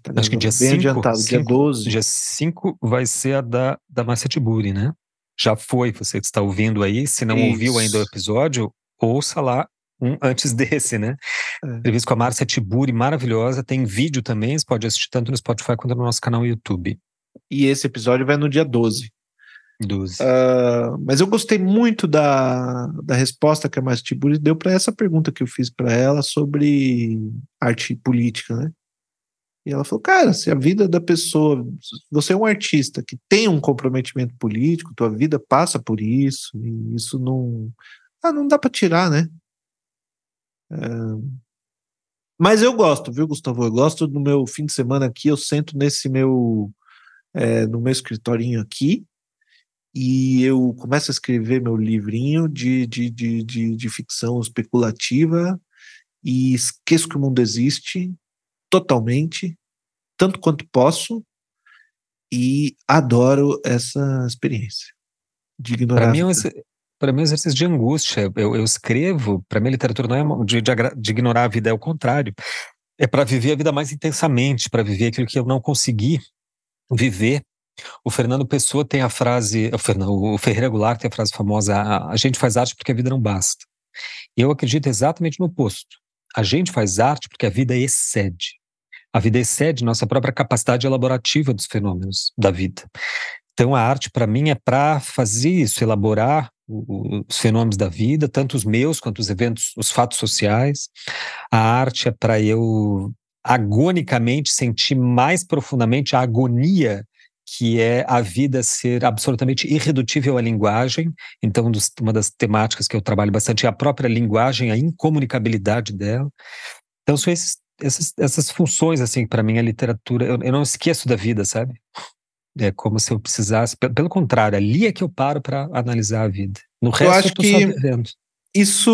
Tá Acho que dia 5, adiantado, cinco, dia 12. Dia 5 vai ser a da, da Márcia Tiburi, né? Já foi, você que está ouvindo aí. Se não Isso. ouviu ainda o episódio, ouça lá um antes desse, né? É. Entrevista com a Márcia Tiburi, maravilhosa. Tem vídeo também, você pode assistir tanto no Spotify quanto no nosso canal YouTube. E esse episódio vai no dia 12. 12. Uh, mas eu gostei muito da, da resposta que a Márcia Tiburi deu para essa pergunta que eu fiz para ela sobre arte política, né? E ela falou, cara, se a vida da pessoa, você é um artista que tem um comprometimento político, tua vida passa por isso, e isso não, ah, não dá para tirar, né? É... Mas eu gosto, viu, Gustavo? Eu gosto do meu fim de semana aqui, eu sento nesse meu, é, no meu escritorinho aqui, e eu começo a escrever meu livrinho de, de, de, de, de ficção especulativa, e esqueço que o mundo existe, totalmente, tanto quanto posso, e adoro essa experiência de ignorar. Para mim, para mim, é um exercício de angústia. Eu, eu escrevo, para mim, a literatura não é de, de, de ignorar a vida, é o contrário. É para viver a vida mais intensamente, para viver aquilo que eu não consegui viver. O Fernando Pessoa tem a frase, o, Fernando, o Ferreira Goulart tem a frase famosa: a, a gente faz arte porque a vida não basta. Eu acredito exatamente no oposto. A gente faz arte porque a vida excede. A vida excede nossa própria capacidade elaborativa dos fenômenos da vida. Então, a arte, para mim, é para fazer isso, elaborar os fenômenos da vida, tanto os meus quanto os eventos, os fatos sociais. A arte é para eu agonicamente sentir mais profundamente a agonia que é a vida ser absolutamente irredutível à linguagem. Então, uma das temáticas que eu trabalho bastante é a própria linguagem, a incomunicabilidade dela. Então, são esses essas, essas funções, assim, para mim, a literatura, eu, eu, não esqueço da vida, sabe? É como se eu precisasse, pelo, contrário, ali é que eu paro para analisar a vida. No resto, eu, acho eu tô que... só vivendo. Isso,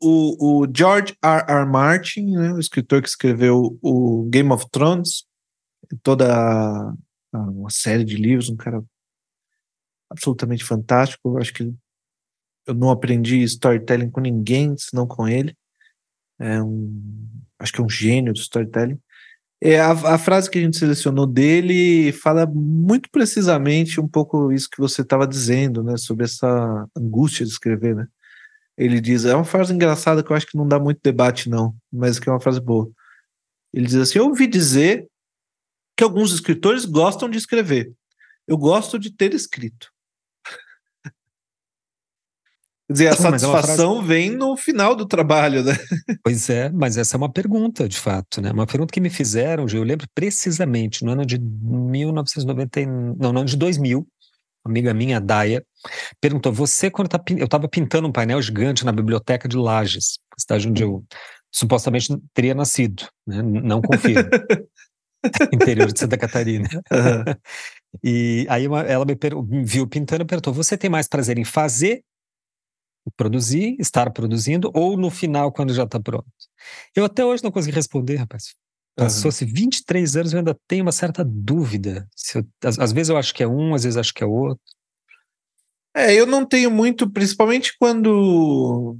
o, o, George R. R. Martin, né, o escritor que escreveu o Game of Thrones, toda uma série de livros, um cara absolutamente fantástico. Eu acho que eu não aprendi storytelling com ninguém, senão com ele. É um acho que é um gênio do storytelling. É, a, a, frase que a gente selecionou dele fala muito precisamente um pouco isso que você estava dizendo, né, sobre essa angústia de escrever, né? Ele diz, é uma frase engraçada que eu acho que não dá muito debate não, mas que é uma frase boa. Ele diz assim: "Eu ouvi dizer que alguns escritores gostam de escrever. Eu gosto de ter escrito. Quer dizer, a não, é satisfação frase... vem no final do trabalho, né? Pois é, mas essa é uma pergunta, de fato, né? Uma pergunta que me fizeram, eu lembro precisamente, no ano de 1990, não, no ano de 2000, uma amiga minha, Daia, perguntou, você quando tá, eu estava pintando um painel gigante na biblioteca de Lages, cidade onde eu supostamente teria nascido, né? Não confio. *laughs* interior de Santa Catarina. Uhum. *laughs* E aí uma, ela me, me viu pintando e perguntou: Você tem mais prazer em fazer produzir, estar produzindo, ou no final, quando já está pronto? Eu até hoje não consegui responder, rapaz. Passou-se uhum. 23 anos, eu ainda tenho uma certa dúvida. Eu, às, às, vezes eu acho que é um, às vezes acho que é outro. É, eu não tenho muito, principalmente quando.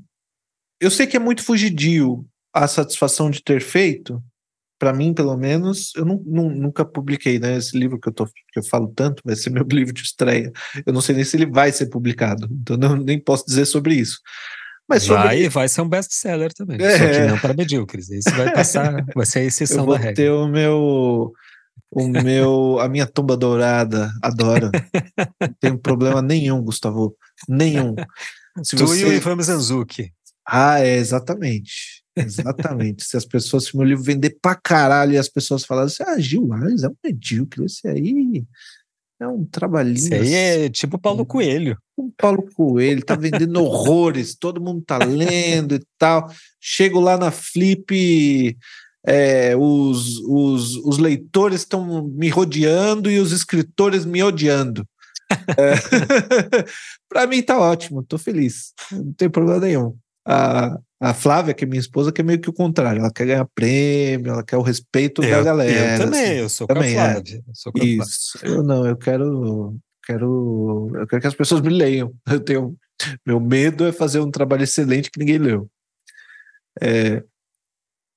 Eu sei que é muito fugidio a satisfação de ter feito, para mim, pelo menos, eu não, não, nunca publiquei, né? Esse livro que eu, tô, que eu falo tanto vai ser *laughs* meu livro de estreia. Eu não sei nem se ele vai ser publicado, então não, nem posso dizer sobre isso. Mas sobre... Vai, vai ser um best-seller também. É. Só que não para medíocres. Isso vai passar, *laughs* vai ser a exceção eu vou da regra. ter o meu, o meu, a minha tumba dourada. Adoro. não tem problema nenhum, Gustavo. Nenhum. Se tu você... e o Ivan Zanzuki. Ah, é, exatamente. Exatamente. se as pessoas, se meu livro vender pra caralho e as pessoas falarem assim, ah, Gil é um medíocre, esse aí É um trabalhinho. Isso aí é tipo Paulo Coelho. Um Paulo Coelho, tá vendendo horrores, todo mundo tá lendo e tal. Chego lá na Flip, é, os, os, os leitores estão me rodeando e os escritores me odiando. é, *laughs* para mim tá ótimo, tô feliz, não tem problema nenhum. A, a Flávia, que é minha esposa, que é meio que o contrário. Ela quer ganhar prêmio, ela quer o respeito eu, da galera. Eu também, assim. eu sou também, com a é. Flávia. É. Eu sou com Isso. A Eu não, eu quero, quero. Eu quero que as pessoas me leiam. *laughs* Eu tenho. Meu medo é fazer um trabalho excelente que ninguém leu. É,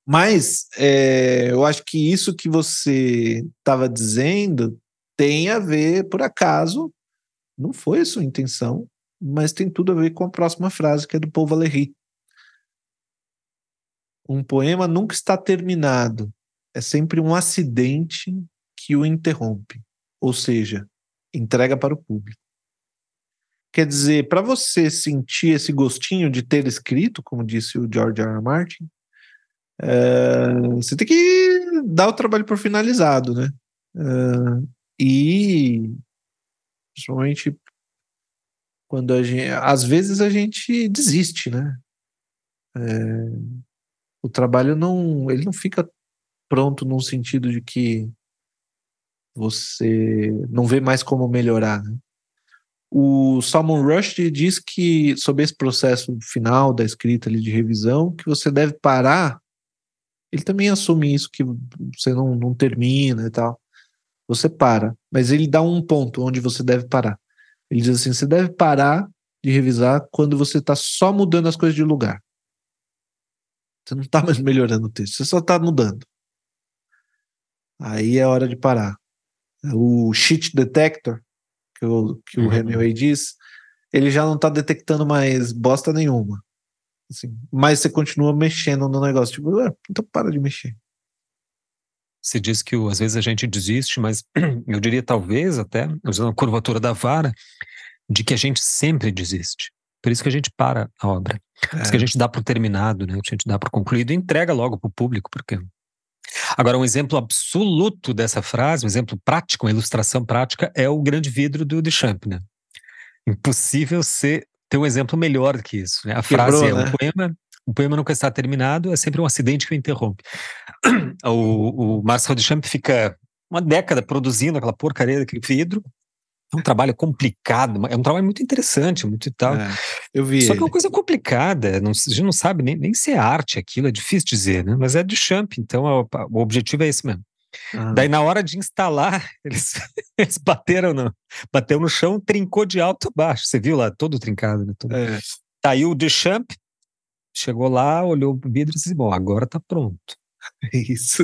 mas é, eu acho que isso que você estava dizendo tem a ver, por acaso, não foi a sua intenção, mas tem tudo a ver com a próxima frase, que é do Paul Valéry. Um poema nunca está terminado, é sempre um acidente que o interrompe, ou seja, entrega para o público. Quer dizer, para você sentir esse gostinho de ter escrito, como disse o George R. R. Martin, é, você tem que dar o trabalho por finalizado, né? É, e principalmente quando a gente, às vezes a gente desiste, né? É, o trabalho não, ele não fica pronto num sentido de que você não vê mais como melhorar. Né? O Salman Rushdie diz que sobre esse processo final da escrita ali de revisão, que você deve parar. Ele também assume isso que você não, não termina e tal. Você para, mas ele dá um ponto onde você deve parar. Ele diz assim: você deve parar de revisar quando você está só mudando as coisas de lugar. Você não está mais melhorando o texto, você só está mudando. Aí é hora de parar. O sheet detector, que o, que uhum. o Hemingway diz, ele já não está detectando mais bosta nenhuma. Assim, mas você continua mexendo no negócio. Tipo, então para de mexer. Você diz que às vezes a gente desiste, mas *clears throat* eu diria talvez até, usando a curvatura da vara, de que a gente sempre desiste. Por isso que a gente para a obra. Isso que a é. gente dá por terminado, né? A gente dá por concluído e entrega logo para o público, porque. Agora, um exemplo absoluto dessa frase, um exemplo prático, uma ilustração prática, é o grande vidro do Duchamp, né? Impossível ser ter um exemplo melhor que isso. Né? A Quebrou, frase é né? um poema o poema nunca está terminado, é sempre um acidente que o interrompe. *clears throat* O, o Marcel Duchamp fica uma década produzindo aquela porcaria daquele vidro. É um trabalho complicado, é um trabalho muito interessante, muito e tal. É, eu vi. Só que é uma coisa complicada, não, a gente não sabe nem, nem se é arte aquilo, é difícil dizer, né? Mas é Duchamp, então o, o objetivo é esse mesmo. Ah. Daí, na hora de instalar, *laughs* eles, eles bateram no, bateu no chão, trincou de alto a baixo. Você viu lá, todo trincado, né? Todo. É. Tá aí o Duchamp, Chegou lá, olhou o vidro e disse: Bom, agora tá pronto. *laughs* Isso.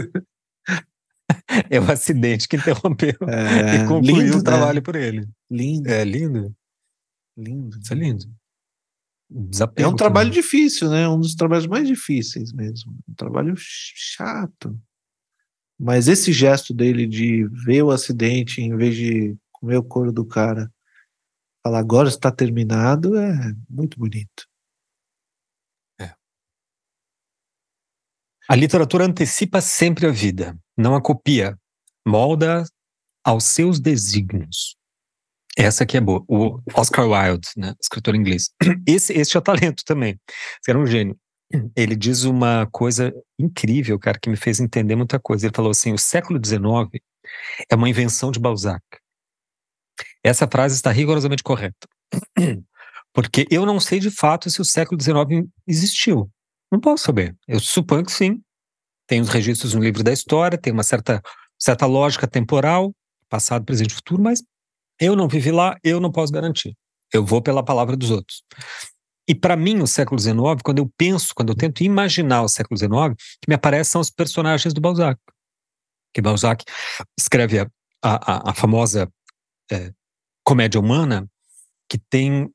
*laughs* É o acidente que interrompeu é, *laughs* e concluiu lindo, o né? trabalho né? por ele. Lindo. É lindo. Lindo. Isso é lindo. Desapego é um trabalho também. difícil, né? Um dos trabalhos mais difíceis mesmo. Um trabalho chato. Mas esse gesto dele de ver o acidente em vez de comer o couro do cara, falar agora está terminado, é muito bonito. A literatura antecipa sempre a vida, não a copia, molda aos seus desígnios. Essa que é boa. O Oscar Wilde, né, escritor inglês. *clears throat* Esse, esse é talento também. Esse era um gênio. Ele diz uma coisa incrível, cara, que me fez entender muita coisa. Ele falou assim: o século XIX é uma invenção de Balzac. Essa frase está rigorosamente correta. *clears throat* Porque eu não sei de fato se o século XIX existiu. Não posso saber. Eu suponho que sim. Tem os registros no livro da história, tem uma certa, certa lógica temporal, passado, presente e futuro, mas eu não vivi lá, eu não posso garantir. Eu vou pela palavra dos outros. E para mim, o século XIX, quando eu penso, quando eu tento imaginar o século XIX, que me aparecem são os personagens do Balzac. Que Balzac escreve a, a, a famosa é, comédia humana, que tem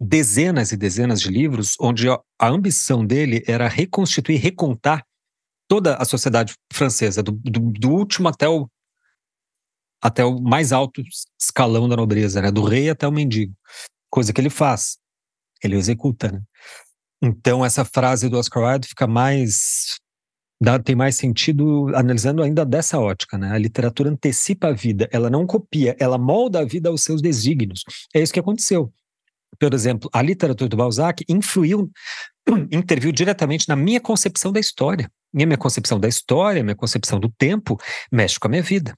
dezenas e dezenas de livros onde a, ambição dele era reconstituir, recontar toda a sociedade francesa, do, do, do, último até o, até o mais alto escalão da nobreza, né? do rei até o mendigo. Coisa que ele faz, ele executa. Né? Então, essa frase do Oscar Wilde fica mais dá, tem mais sentido analisando ainda dessa ótica, né? A literatura antecipa a vida, ela não copia, ela molda a vida aos seus desígnios. É isso que aconteceu. Por exemplo, a literatura do Balzac influiu, *clears throat* interviu diretamente na minha concepção da história. E a minha concepção da história, a minha concepção do tempo, mexe com a minha vida.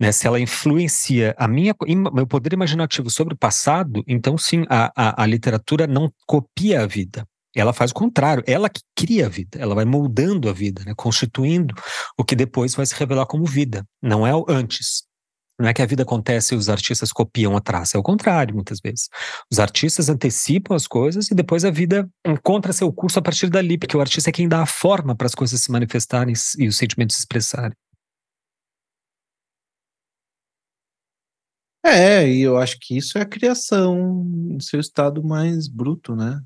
Né, se ela influencia a minha, meu poder imaginativo sobre o passado, então sim, a, a, a literatura não copia a vida, ela faz o contrário, ela que cria a vida, ela vai moldando a vida, né, constituindo o que depois vai se revelar como vida, não é o antes. Não é que a vida acontece e os artistas copiam atrás, é o contrário, muitas vezes. Os artistas antecipam as coisas e depois a vida encontra seu curso a partir dali, porque o artista é quem dá a forma para as coisas se manifestarem e os sentimentos se expressarem. É, e eu acho que isso é a criação em seu estado mais bruto, né?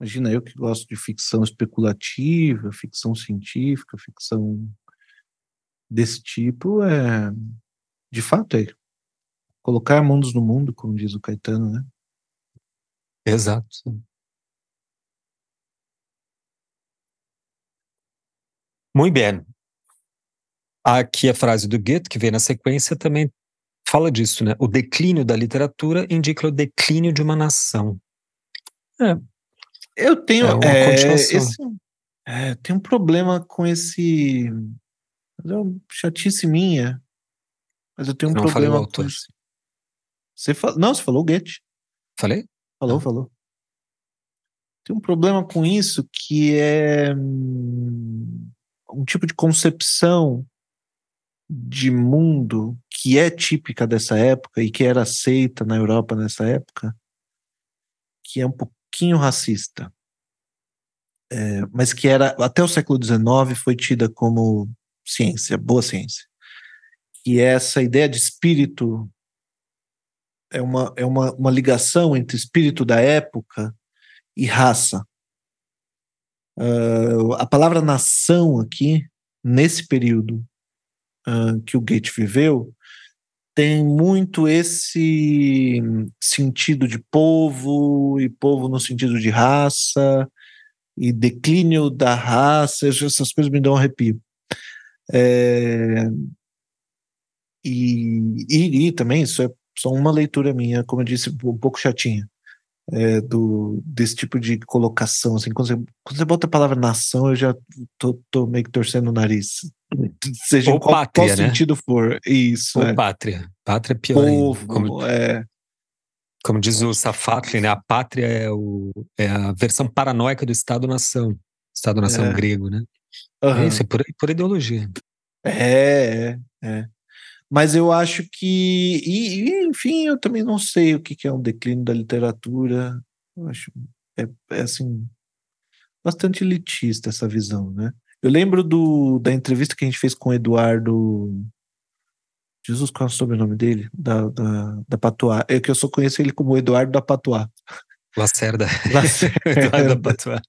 imagina eu que gosto de ficção especulativa, ficção científica, ficção desse tipo, é de fato é colocar mundos no mundo, como diz o Caetano, né? Exato. Muito bem. Aqui a frase do Goethe, que vem na sequência, também fala disso, né? O declínio da literatura indica o declínio de uma nação. É. Eu tenho é, é esse, é, tem um problema com esse é uma chatice minha, mas eu tenho um não problema com esse. Você fal... Não, você falou Goethe. Falei? Falou, falou. Tem um problema com isso que é hum, um tipo de concepção de mundo que é típica dessa época e que era aceita na Europa nessa época, que é um pouquinho racista, é, mas que era até o século XIX foi tida como ciência, boa ciência, é essa ideia de espírito é uma, é uma, uma ligação entre espírito da época e raça. Uh, a palavra nação aqui, nesse período uh, que o Goethe viveu, tem muito esse sentido de povo, e povo no sentido de raça, e declínio da raça, essas coisas me dão um arrepio. É, e, e, e, também, isso é só uma leitura minha, como eu disse, um pouco chatinha, é, do, desse tipo de colocação. Assim, quando, você, quando você bota a palavra nação, eu já tô, tô meio que torcendo o nariz. *laughs* Seja Ou em qual, pátria, qual né? sentido for. Isso. Ou é. pátria. Pátria é pior Povo, ainda. Como, é. como diz o Safatli, né? A pátria é, o, é a versão paranoica do Estado-nação. Estado-nação é. grego, né? Uhum. É isso, é por, por ideologia. É, é, é. Mas eu acho que. E, e, enfim, eu também não sei o que, que é um declínio da literatura. Eu acho. É, é assim. Bastante elitista essa visão, né? Eu lembro do, da entrevista que a gente fez com o Eduardo. Jesus, qual é o sobrenome dele? Da, da, da Patois. É que eu só conheço ele como Eduardo da Patois. Lacerda. Lacerda. *laughs* Eduardo da Patois.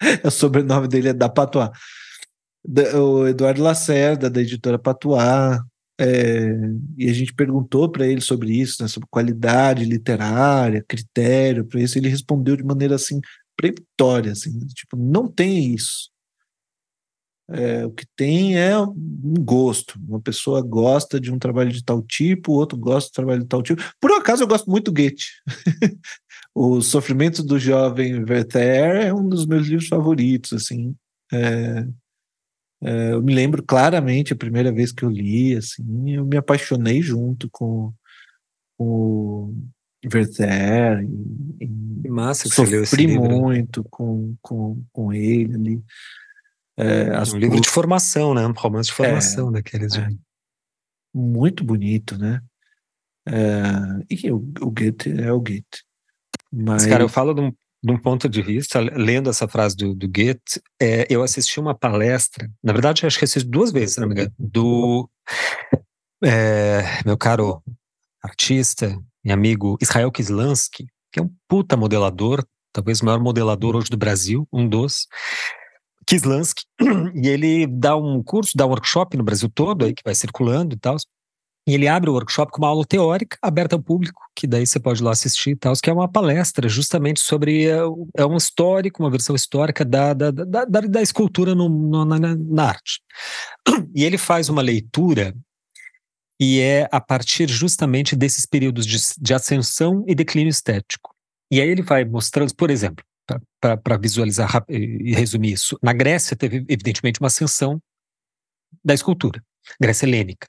*laughs* o sobrenome dele é da Patois. O Eduardo Lacerda, da editora Patois. É, e a gente perguntou para ele sobre isso, né, sobre qualidade literária, critério para isso. Ele respondeu de maneira assim, peremptória, assim, tipo, não tem isso. É, o que tem é um gosto. Uma pessoa gosta de um trabalho de tal tipo, o outro gosta de um trabalho de tal tipo. Por acaso, eu gosto muito do Goethe. *laughs* o Sofrimento do Jovem Werther é um dos meus livros favoritos. Assim, é, é, eu me lembro claramente a primeira vez que eu li. Assim, eu me apaixonei junto com, o Werther. E, e massa que sofri você leu livro. muito com, com, com ele ali. É, um livro de formação, né? Um romance de formação é, daqueles. É. Muito bonito, né? É, e o, o Goethe é o Goethe. Mas, cara, eu falo de um, de um, ponto de vista, lendo essa frase do, do Goethe, é, eu assisti uma palestra, na verdade, acho que assisti duas vezes, se não me engano, do é, meu caro artista e amigo Israel Kislansky, que é um puta modelador, talvez o maior modelador hoje do Brasil, um dos. Kislansky, *clears throat* e ele dá um curso, dá um workshop no Brasil todo, aí que vai circulando e tal. E ele abre o workshop com uma aula teórica aberta ao público, que daí você pode ir lá assistir e tal, que é uma palestra justamente sobre. É, é um histórico, uma versão histórica da, da, da, da, da escultura no, no, na, na arte. *clears throat* E ele faz uma leitura e é a partir justamente desses períodos de, de ascensão e declínio estético. E aí ele vai mostrando, por exemplo, para visualizar e resumir isso, na Grécia teve evidentemente uma ascensão da escultura, Grécia helênica,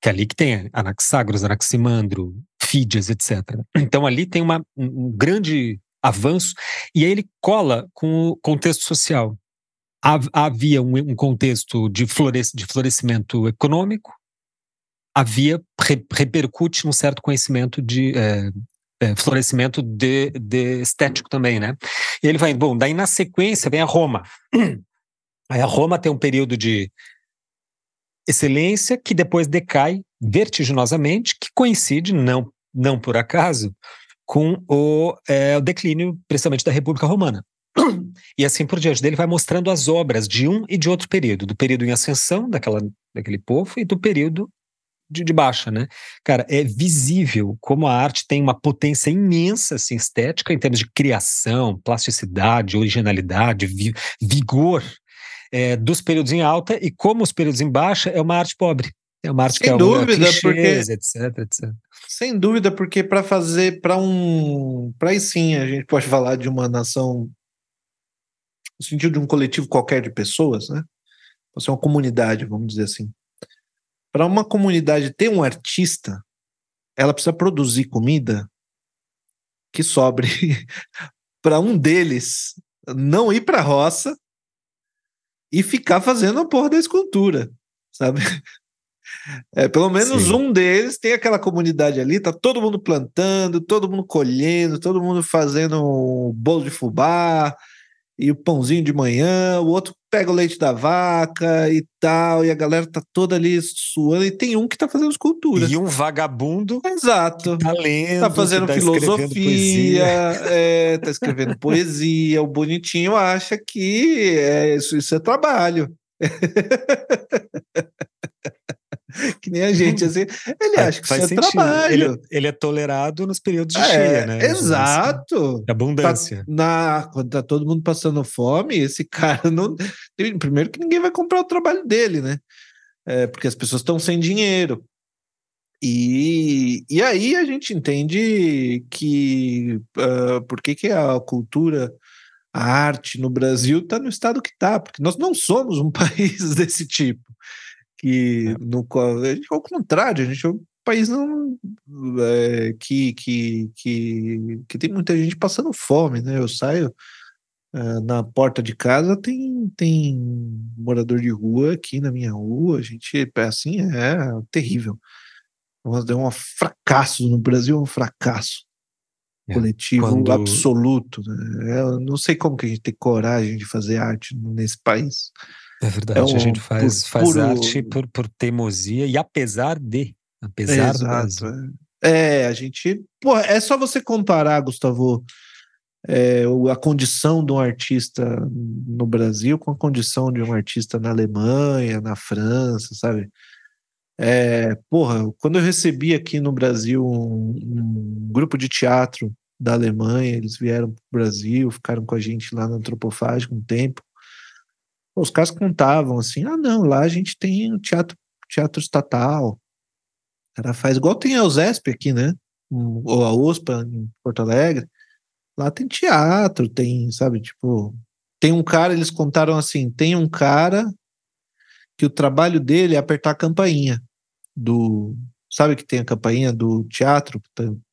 que é ali que tem Anaxágoras, Anaximandro, Fídias, etc. Então ali tem uma, um grande avanço, e aí ele cola com o contexto social. Havia um, um contexto de, floresc de florescimento econômico, havia, re, repercute num certo conhecimento de é, é, florescimento de, de, estético também, né? E ele vai, bom, daí na sequência vem a Roma. Aí a Roma tem um período de excelência que depois decai vertiginosamente, que coincide, não, não por acaso, com o, é, o declínio, principalmente da República Romana. E assim por diante. Ele vai mostrando as obras de um e de outro período, do período em ascensão daquela, daquele povo e do período de, de, baixa, né? Cara, é visível como a arte tem uma potência imensa, assim, estética, em termos de criação, plasticidade, originalidade, vi, vigor é, dos períodos em alta e como os períodos em baixa é uma arte pobre. É uma arte Sem que é dúvida, clichês, porque etc, etc. Sem dúvida, porque para fazer para um, para aí sim a gente pode falar de uma nação no sentido de um coletivo qualquer de pessoas, né? Pode ser uma comunidade, vamos dizer assim. Para uma comunidade ter um artista, ela precisa produzir comida que sobre *laughs* para um deles não ir para a roça e ficar fazendo a porra da escultura, sabe? *laughs* É, pelo menos Sim. um deles tem aquela comunidade ali, tá todo mundo plantando, todo mundo colhendo, todo mundo fazendo um bolo de fubá, e o pãozinho de manhã, o outro pega o leite da vaca e tal, e a galera tá toda ali suando, e tem um que tá fazendo escultura. E um vagabundo. Exato. tá lendo, tá fazendo tá filosofia, é, tá escrevendo *laughs* poesia, o bonitinho acha que é, isso, isso é trabalho. *laughs* *laughs* que nem a gente, assim, ele acha que faz isso é trabalho. Ele, é, ele, é tolerado nos períodos de é, cheia, né? Exato. De abundância. Tá, na, quando tá todo mundo passando fome, esse *laughs* cara não. Primeiro que ninguém vai comprar o trabalho dele, né? É, porque as pessoas estão sem dinheiro. E, e aí a gente entende que uh, por que, que a cultura, a arte no Brasil está no estado que está, porque nós não somos um *laughs* país desse tipo que é. no ao contrário, a gente é um país não, é, que, que, que, que tem muita gente passando fome, né? Eu saio é, na porta de casa, tem, tem morador de rua aqui na minha rua, a gente, é assim, é terrível. É um fracasso no Brasil, é um fracasso é, coletivo quando... absoluto. Né? Eu não sei como que a gente tem coragem de fazer arte nesse país. É verdade, é um, a gente faz, por, faz arte por, por teimosia e apesar de. Apesar Exato, é. é, a gente. Pô, é só você comparar, Gustavo, é, a condição de um artista no Brasil com a condição de um artista na Alemanha, na França, sabe? É, porra, quando eu recebi aqui no Brasil um, um grupo de teatro da Alemanha, eles vieram para o Brasil, ficaram com a gente lá no Antropofágico um tempo. Os caras contavam assim: ah, não, lá a gente tem o teatro, teatro estatal. O cara faz igual tem a USESP aqui, né? Ou a USPA em Porto Alegre. Lá tem teatro, tem, sabe, tipo. Tem um cara, eles contaram assim: tem um cara que o trabalho dele é apertar a campainha do. Sabe que tem a campainha do teatro?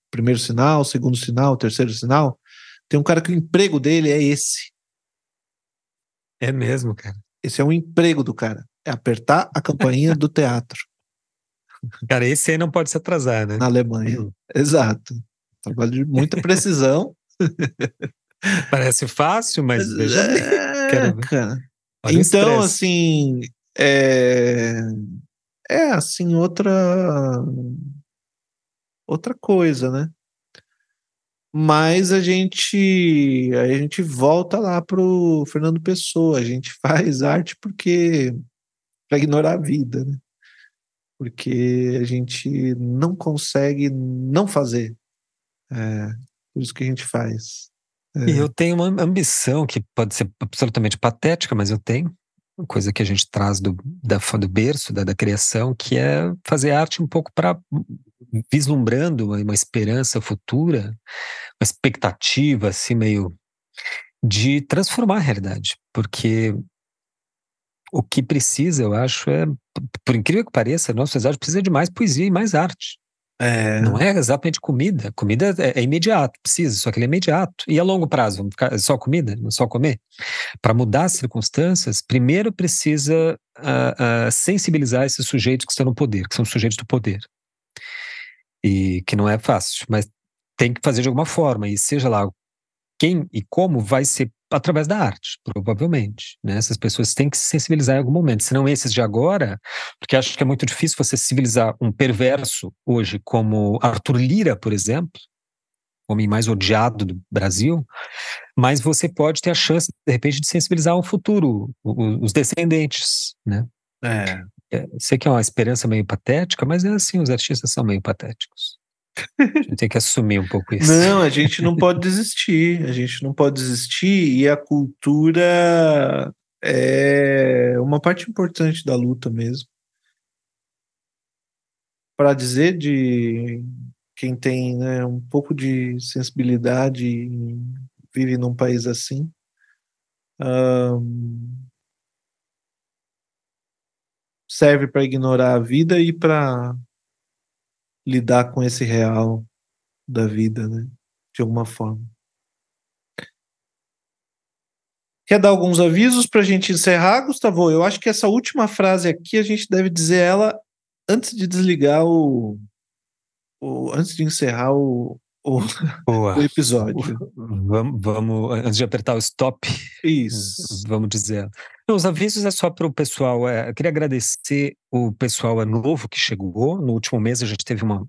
Primeiro sinal, segundo sinal, terceiro sinal. Tem um cara que o emprego dele é esse. É mesmo, cara. Esse é um emprego do cara. É apertar a campainha do teatro. Cara, esse aí não pode se atrasar, né? Na Alemanha. Uhum. Exato. Trabalho de muita precisão. *laughs* Parece fácil, mas é, *laughs* cara. então, assim, é... é assim outra outra coisa, né? Mas a gente a gente volta lá pro Fernando Pessoa, a gente *laughs* faz arte porque para ignorar a vida, né? porque a gente não consegue não fazer. É, por isso que a gente faz. É. E eu tenho uma ambição que pode ser absolutamente patética, mas eu tenho, coisa que a gente traz do, da, do berço, da, da criação, que é fazer arte um pouco para vislumbrando uma, uma esperança futura, uma expectativa assim meio de transformar a realidade, porque o que precisa, eu acho, é, por incrível que pareça, a nossa sociedade precisa de mais poesia e mais arte. É. Não é exatamente comida. Comida é, é, imediato, precisa, só que ele é imediato. E a longo prazo, vamos ficar só comida, só comer? Para mudar as circunstâncias, primeiro precisa uh, uh, sensibilizar esses sujeitos que estão no poder, que são sujeitos do poder. E que não é fácil, mas tem que fazer de alguma forma. E seja lá quem e como vai ser através da arte, provavelmente. Né? Essas pessoas têm que se sensibilizar em algum momento, senão esses de agora, porque acho que é muito difícil você civilizar um perverso hoje como Arthur Lira, por exemplo, o homem mais odiado do Brasil, mas você pode ter a chance, de repente, de sensibilizar o futuro, os descendentes, né? É. é sei que é uma esperança meio patética, mas é assim, os artistas são meio patéticos. Tem que assumir um pouco isso. Não, a gente não pode desistir. A gente não pode desistir e a cultura é uma parte importante da luta mesmo. Para dizer de quem tem né, um pouco de sensibilidade e vive num país assim, serve para ignorar a vida e para lidar com esse real da vida, né? De alguma forma. Quer dar alguns avisos para a gente encerrar, Gustavo? Eu acho que essa última frase aqui a gente deve dizer ela antes de desligar o. o antes de encerrar o, o, o episódio. Vamos, vamos, antes de apertar o stop. Isso. Vamos dizer. Os avisos é só para o pessoal. É, eu queria agradecer o pessoal novo que chegou. No último mês a gente teve uma,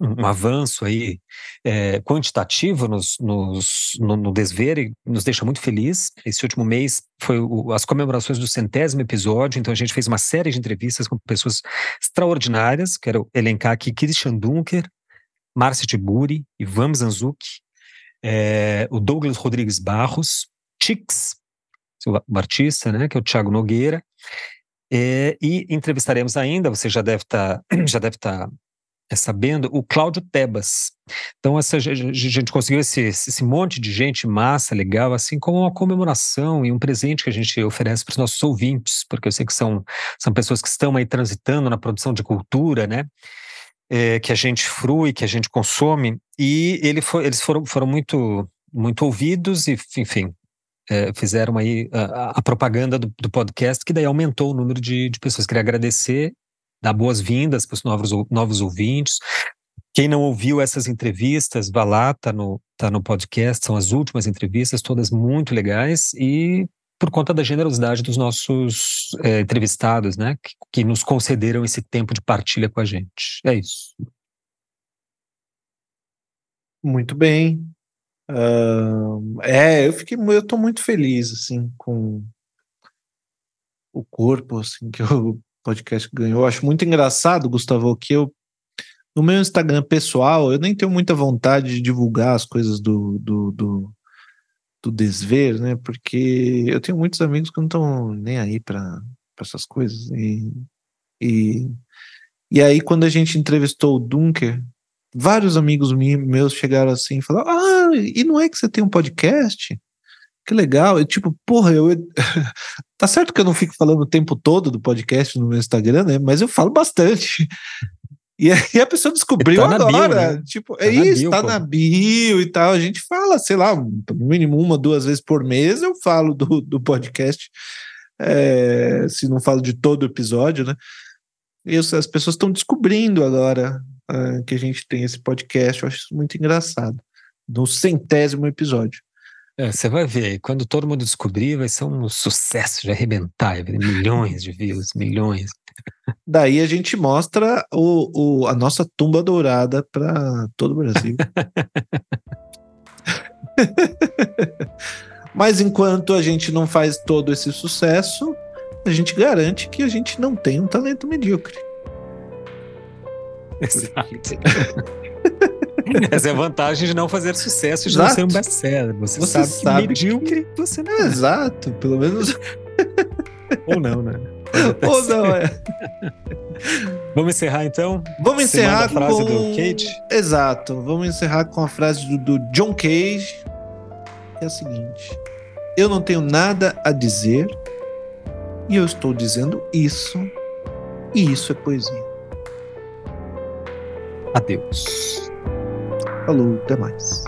um avanço aí é, quantitativo nos, nos, no, no Desver e nos deixa muito feliz. Esse último mês foi o, as comemorações do centésimo episódio, então a gente fez uma série de entrevistas com pessoas extraordinárias. Quero elencar aqui Christian Dunker, Márcia Tiburi, Ivan Zanzuki, é, o Douglas Rodrigues Barros, Tix, o artista, né, que é o Thiago Nogueira, é, e entrevistaremos ainda, você já deve estar tá, *clears throat* já deve estar tá, é, sabendo, o Cláudio Tebas. Então, essa, a gente conseguiu esse, esse monte de gente massa, legal, assim como uma comemoração e um presente que a gente oferece para os nossos ouvintes, porque eu sei que são, são pessoas que estão aí transitando na produção de cultura, né? É, que a gente frui, que a gente consome, e ele foi, eles foram, foram muito, muito ouvidos e, enfim, é, fizeram aí a, a propaganda do, do, podcast, que daí aumentou o número de, de pessoas. Queria agradecer, dar boas-vindas para os novos, novos ouvintes. Quem não ouviu essas entrevistas, vá lá, tá no, tá no podcast, são as últimas entrevistas, todas muito legais, e por conta da generosidade dos nossos é, entrevistados, né, que, que nos concederam esse tempo de partilha com a gente. É isso. Muito bem. Uh, é, eu fiquei, eu tô muito feliz, assim, com o corpo, assim, que *laughs* o podcast ganhou. Eu acho muito engraçado, Gustavo, que eu, no meu Instagram pessoal, eu nem tenho muita vontade de divulgar as coisas do, do, do, do desver, né, porque eu tenho muitos amigos que não estão nem aí para essas coisas, e, e, e aí quando a gente entrevistou o Dunker, vários amigos meus chegaram assim e falaram: Ah, e não é que você tem um podcast? Que legal. Eu, tipo, porra, eu. *laughs* tá certo que eu não fico falando o tempo todo do podcast no meu Instagram, né? Mas eu falo bastante. E aí a pessoa descobriu tá agora. Bio, né? Tipo, tá é isso, bio, tá pô. na bio e tal. A gente fala, sei lá, no mínimo uma, duas vezes por mês eu falo do, do podcast. É, se não falo de todo o episódio, né? E as pessoas estão descobrindo agora uh, que a gente tem esse podcast. Eu acho isso muito engraçado. No centésimo episódio. É, você vai ver, quando todo mundo descobrir, vai ser um sucesso de arrebentar, milhões de views, *laughs* milhões. Daí a gente mostra o, o a nossa tumba dourada para todo o Brasil. *laughs* *laughs* Mas enquanto a gente não faz todo esse sucesso, a gente garante que a gente não tem um talento medíocre. *laughs* Exato. *laughs* Essa é a vantagem de não fazer sucesso e de não ser um best-seller. Você, Você sabe, sabe que medíocre você não é. Exato, pelo menos. *laughs* Ou não, né? Ou não, é. Vamos encerrar então? Vamos Você encerrar a frase com... do Cage? Exato. Vamos encerrar com a frase do, do John Cage, que é a seguinte: Eu não tenho nada a dizer, e eu estou dizendo isso, e isso é poesia. Adeus. Falou, até mais.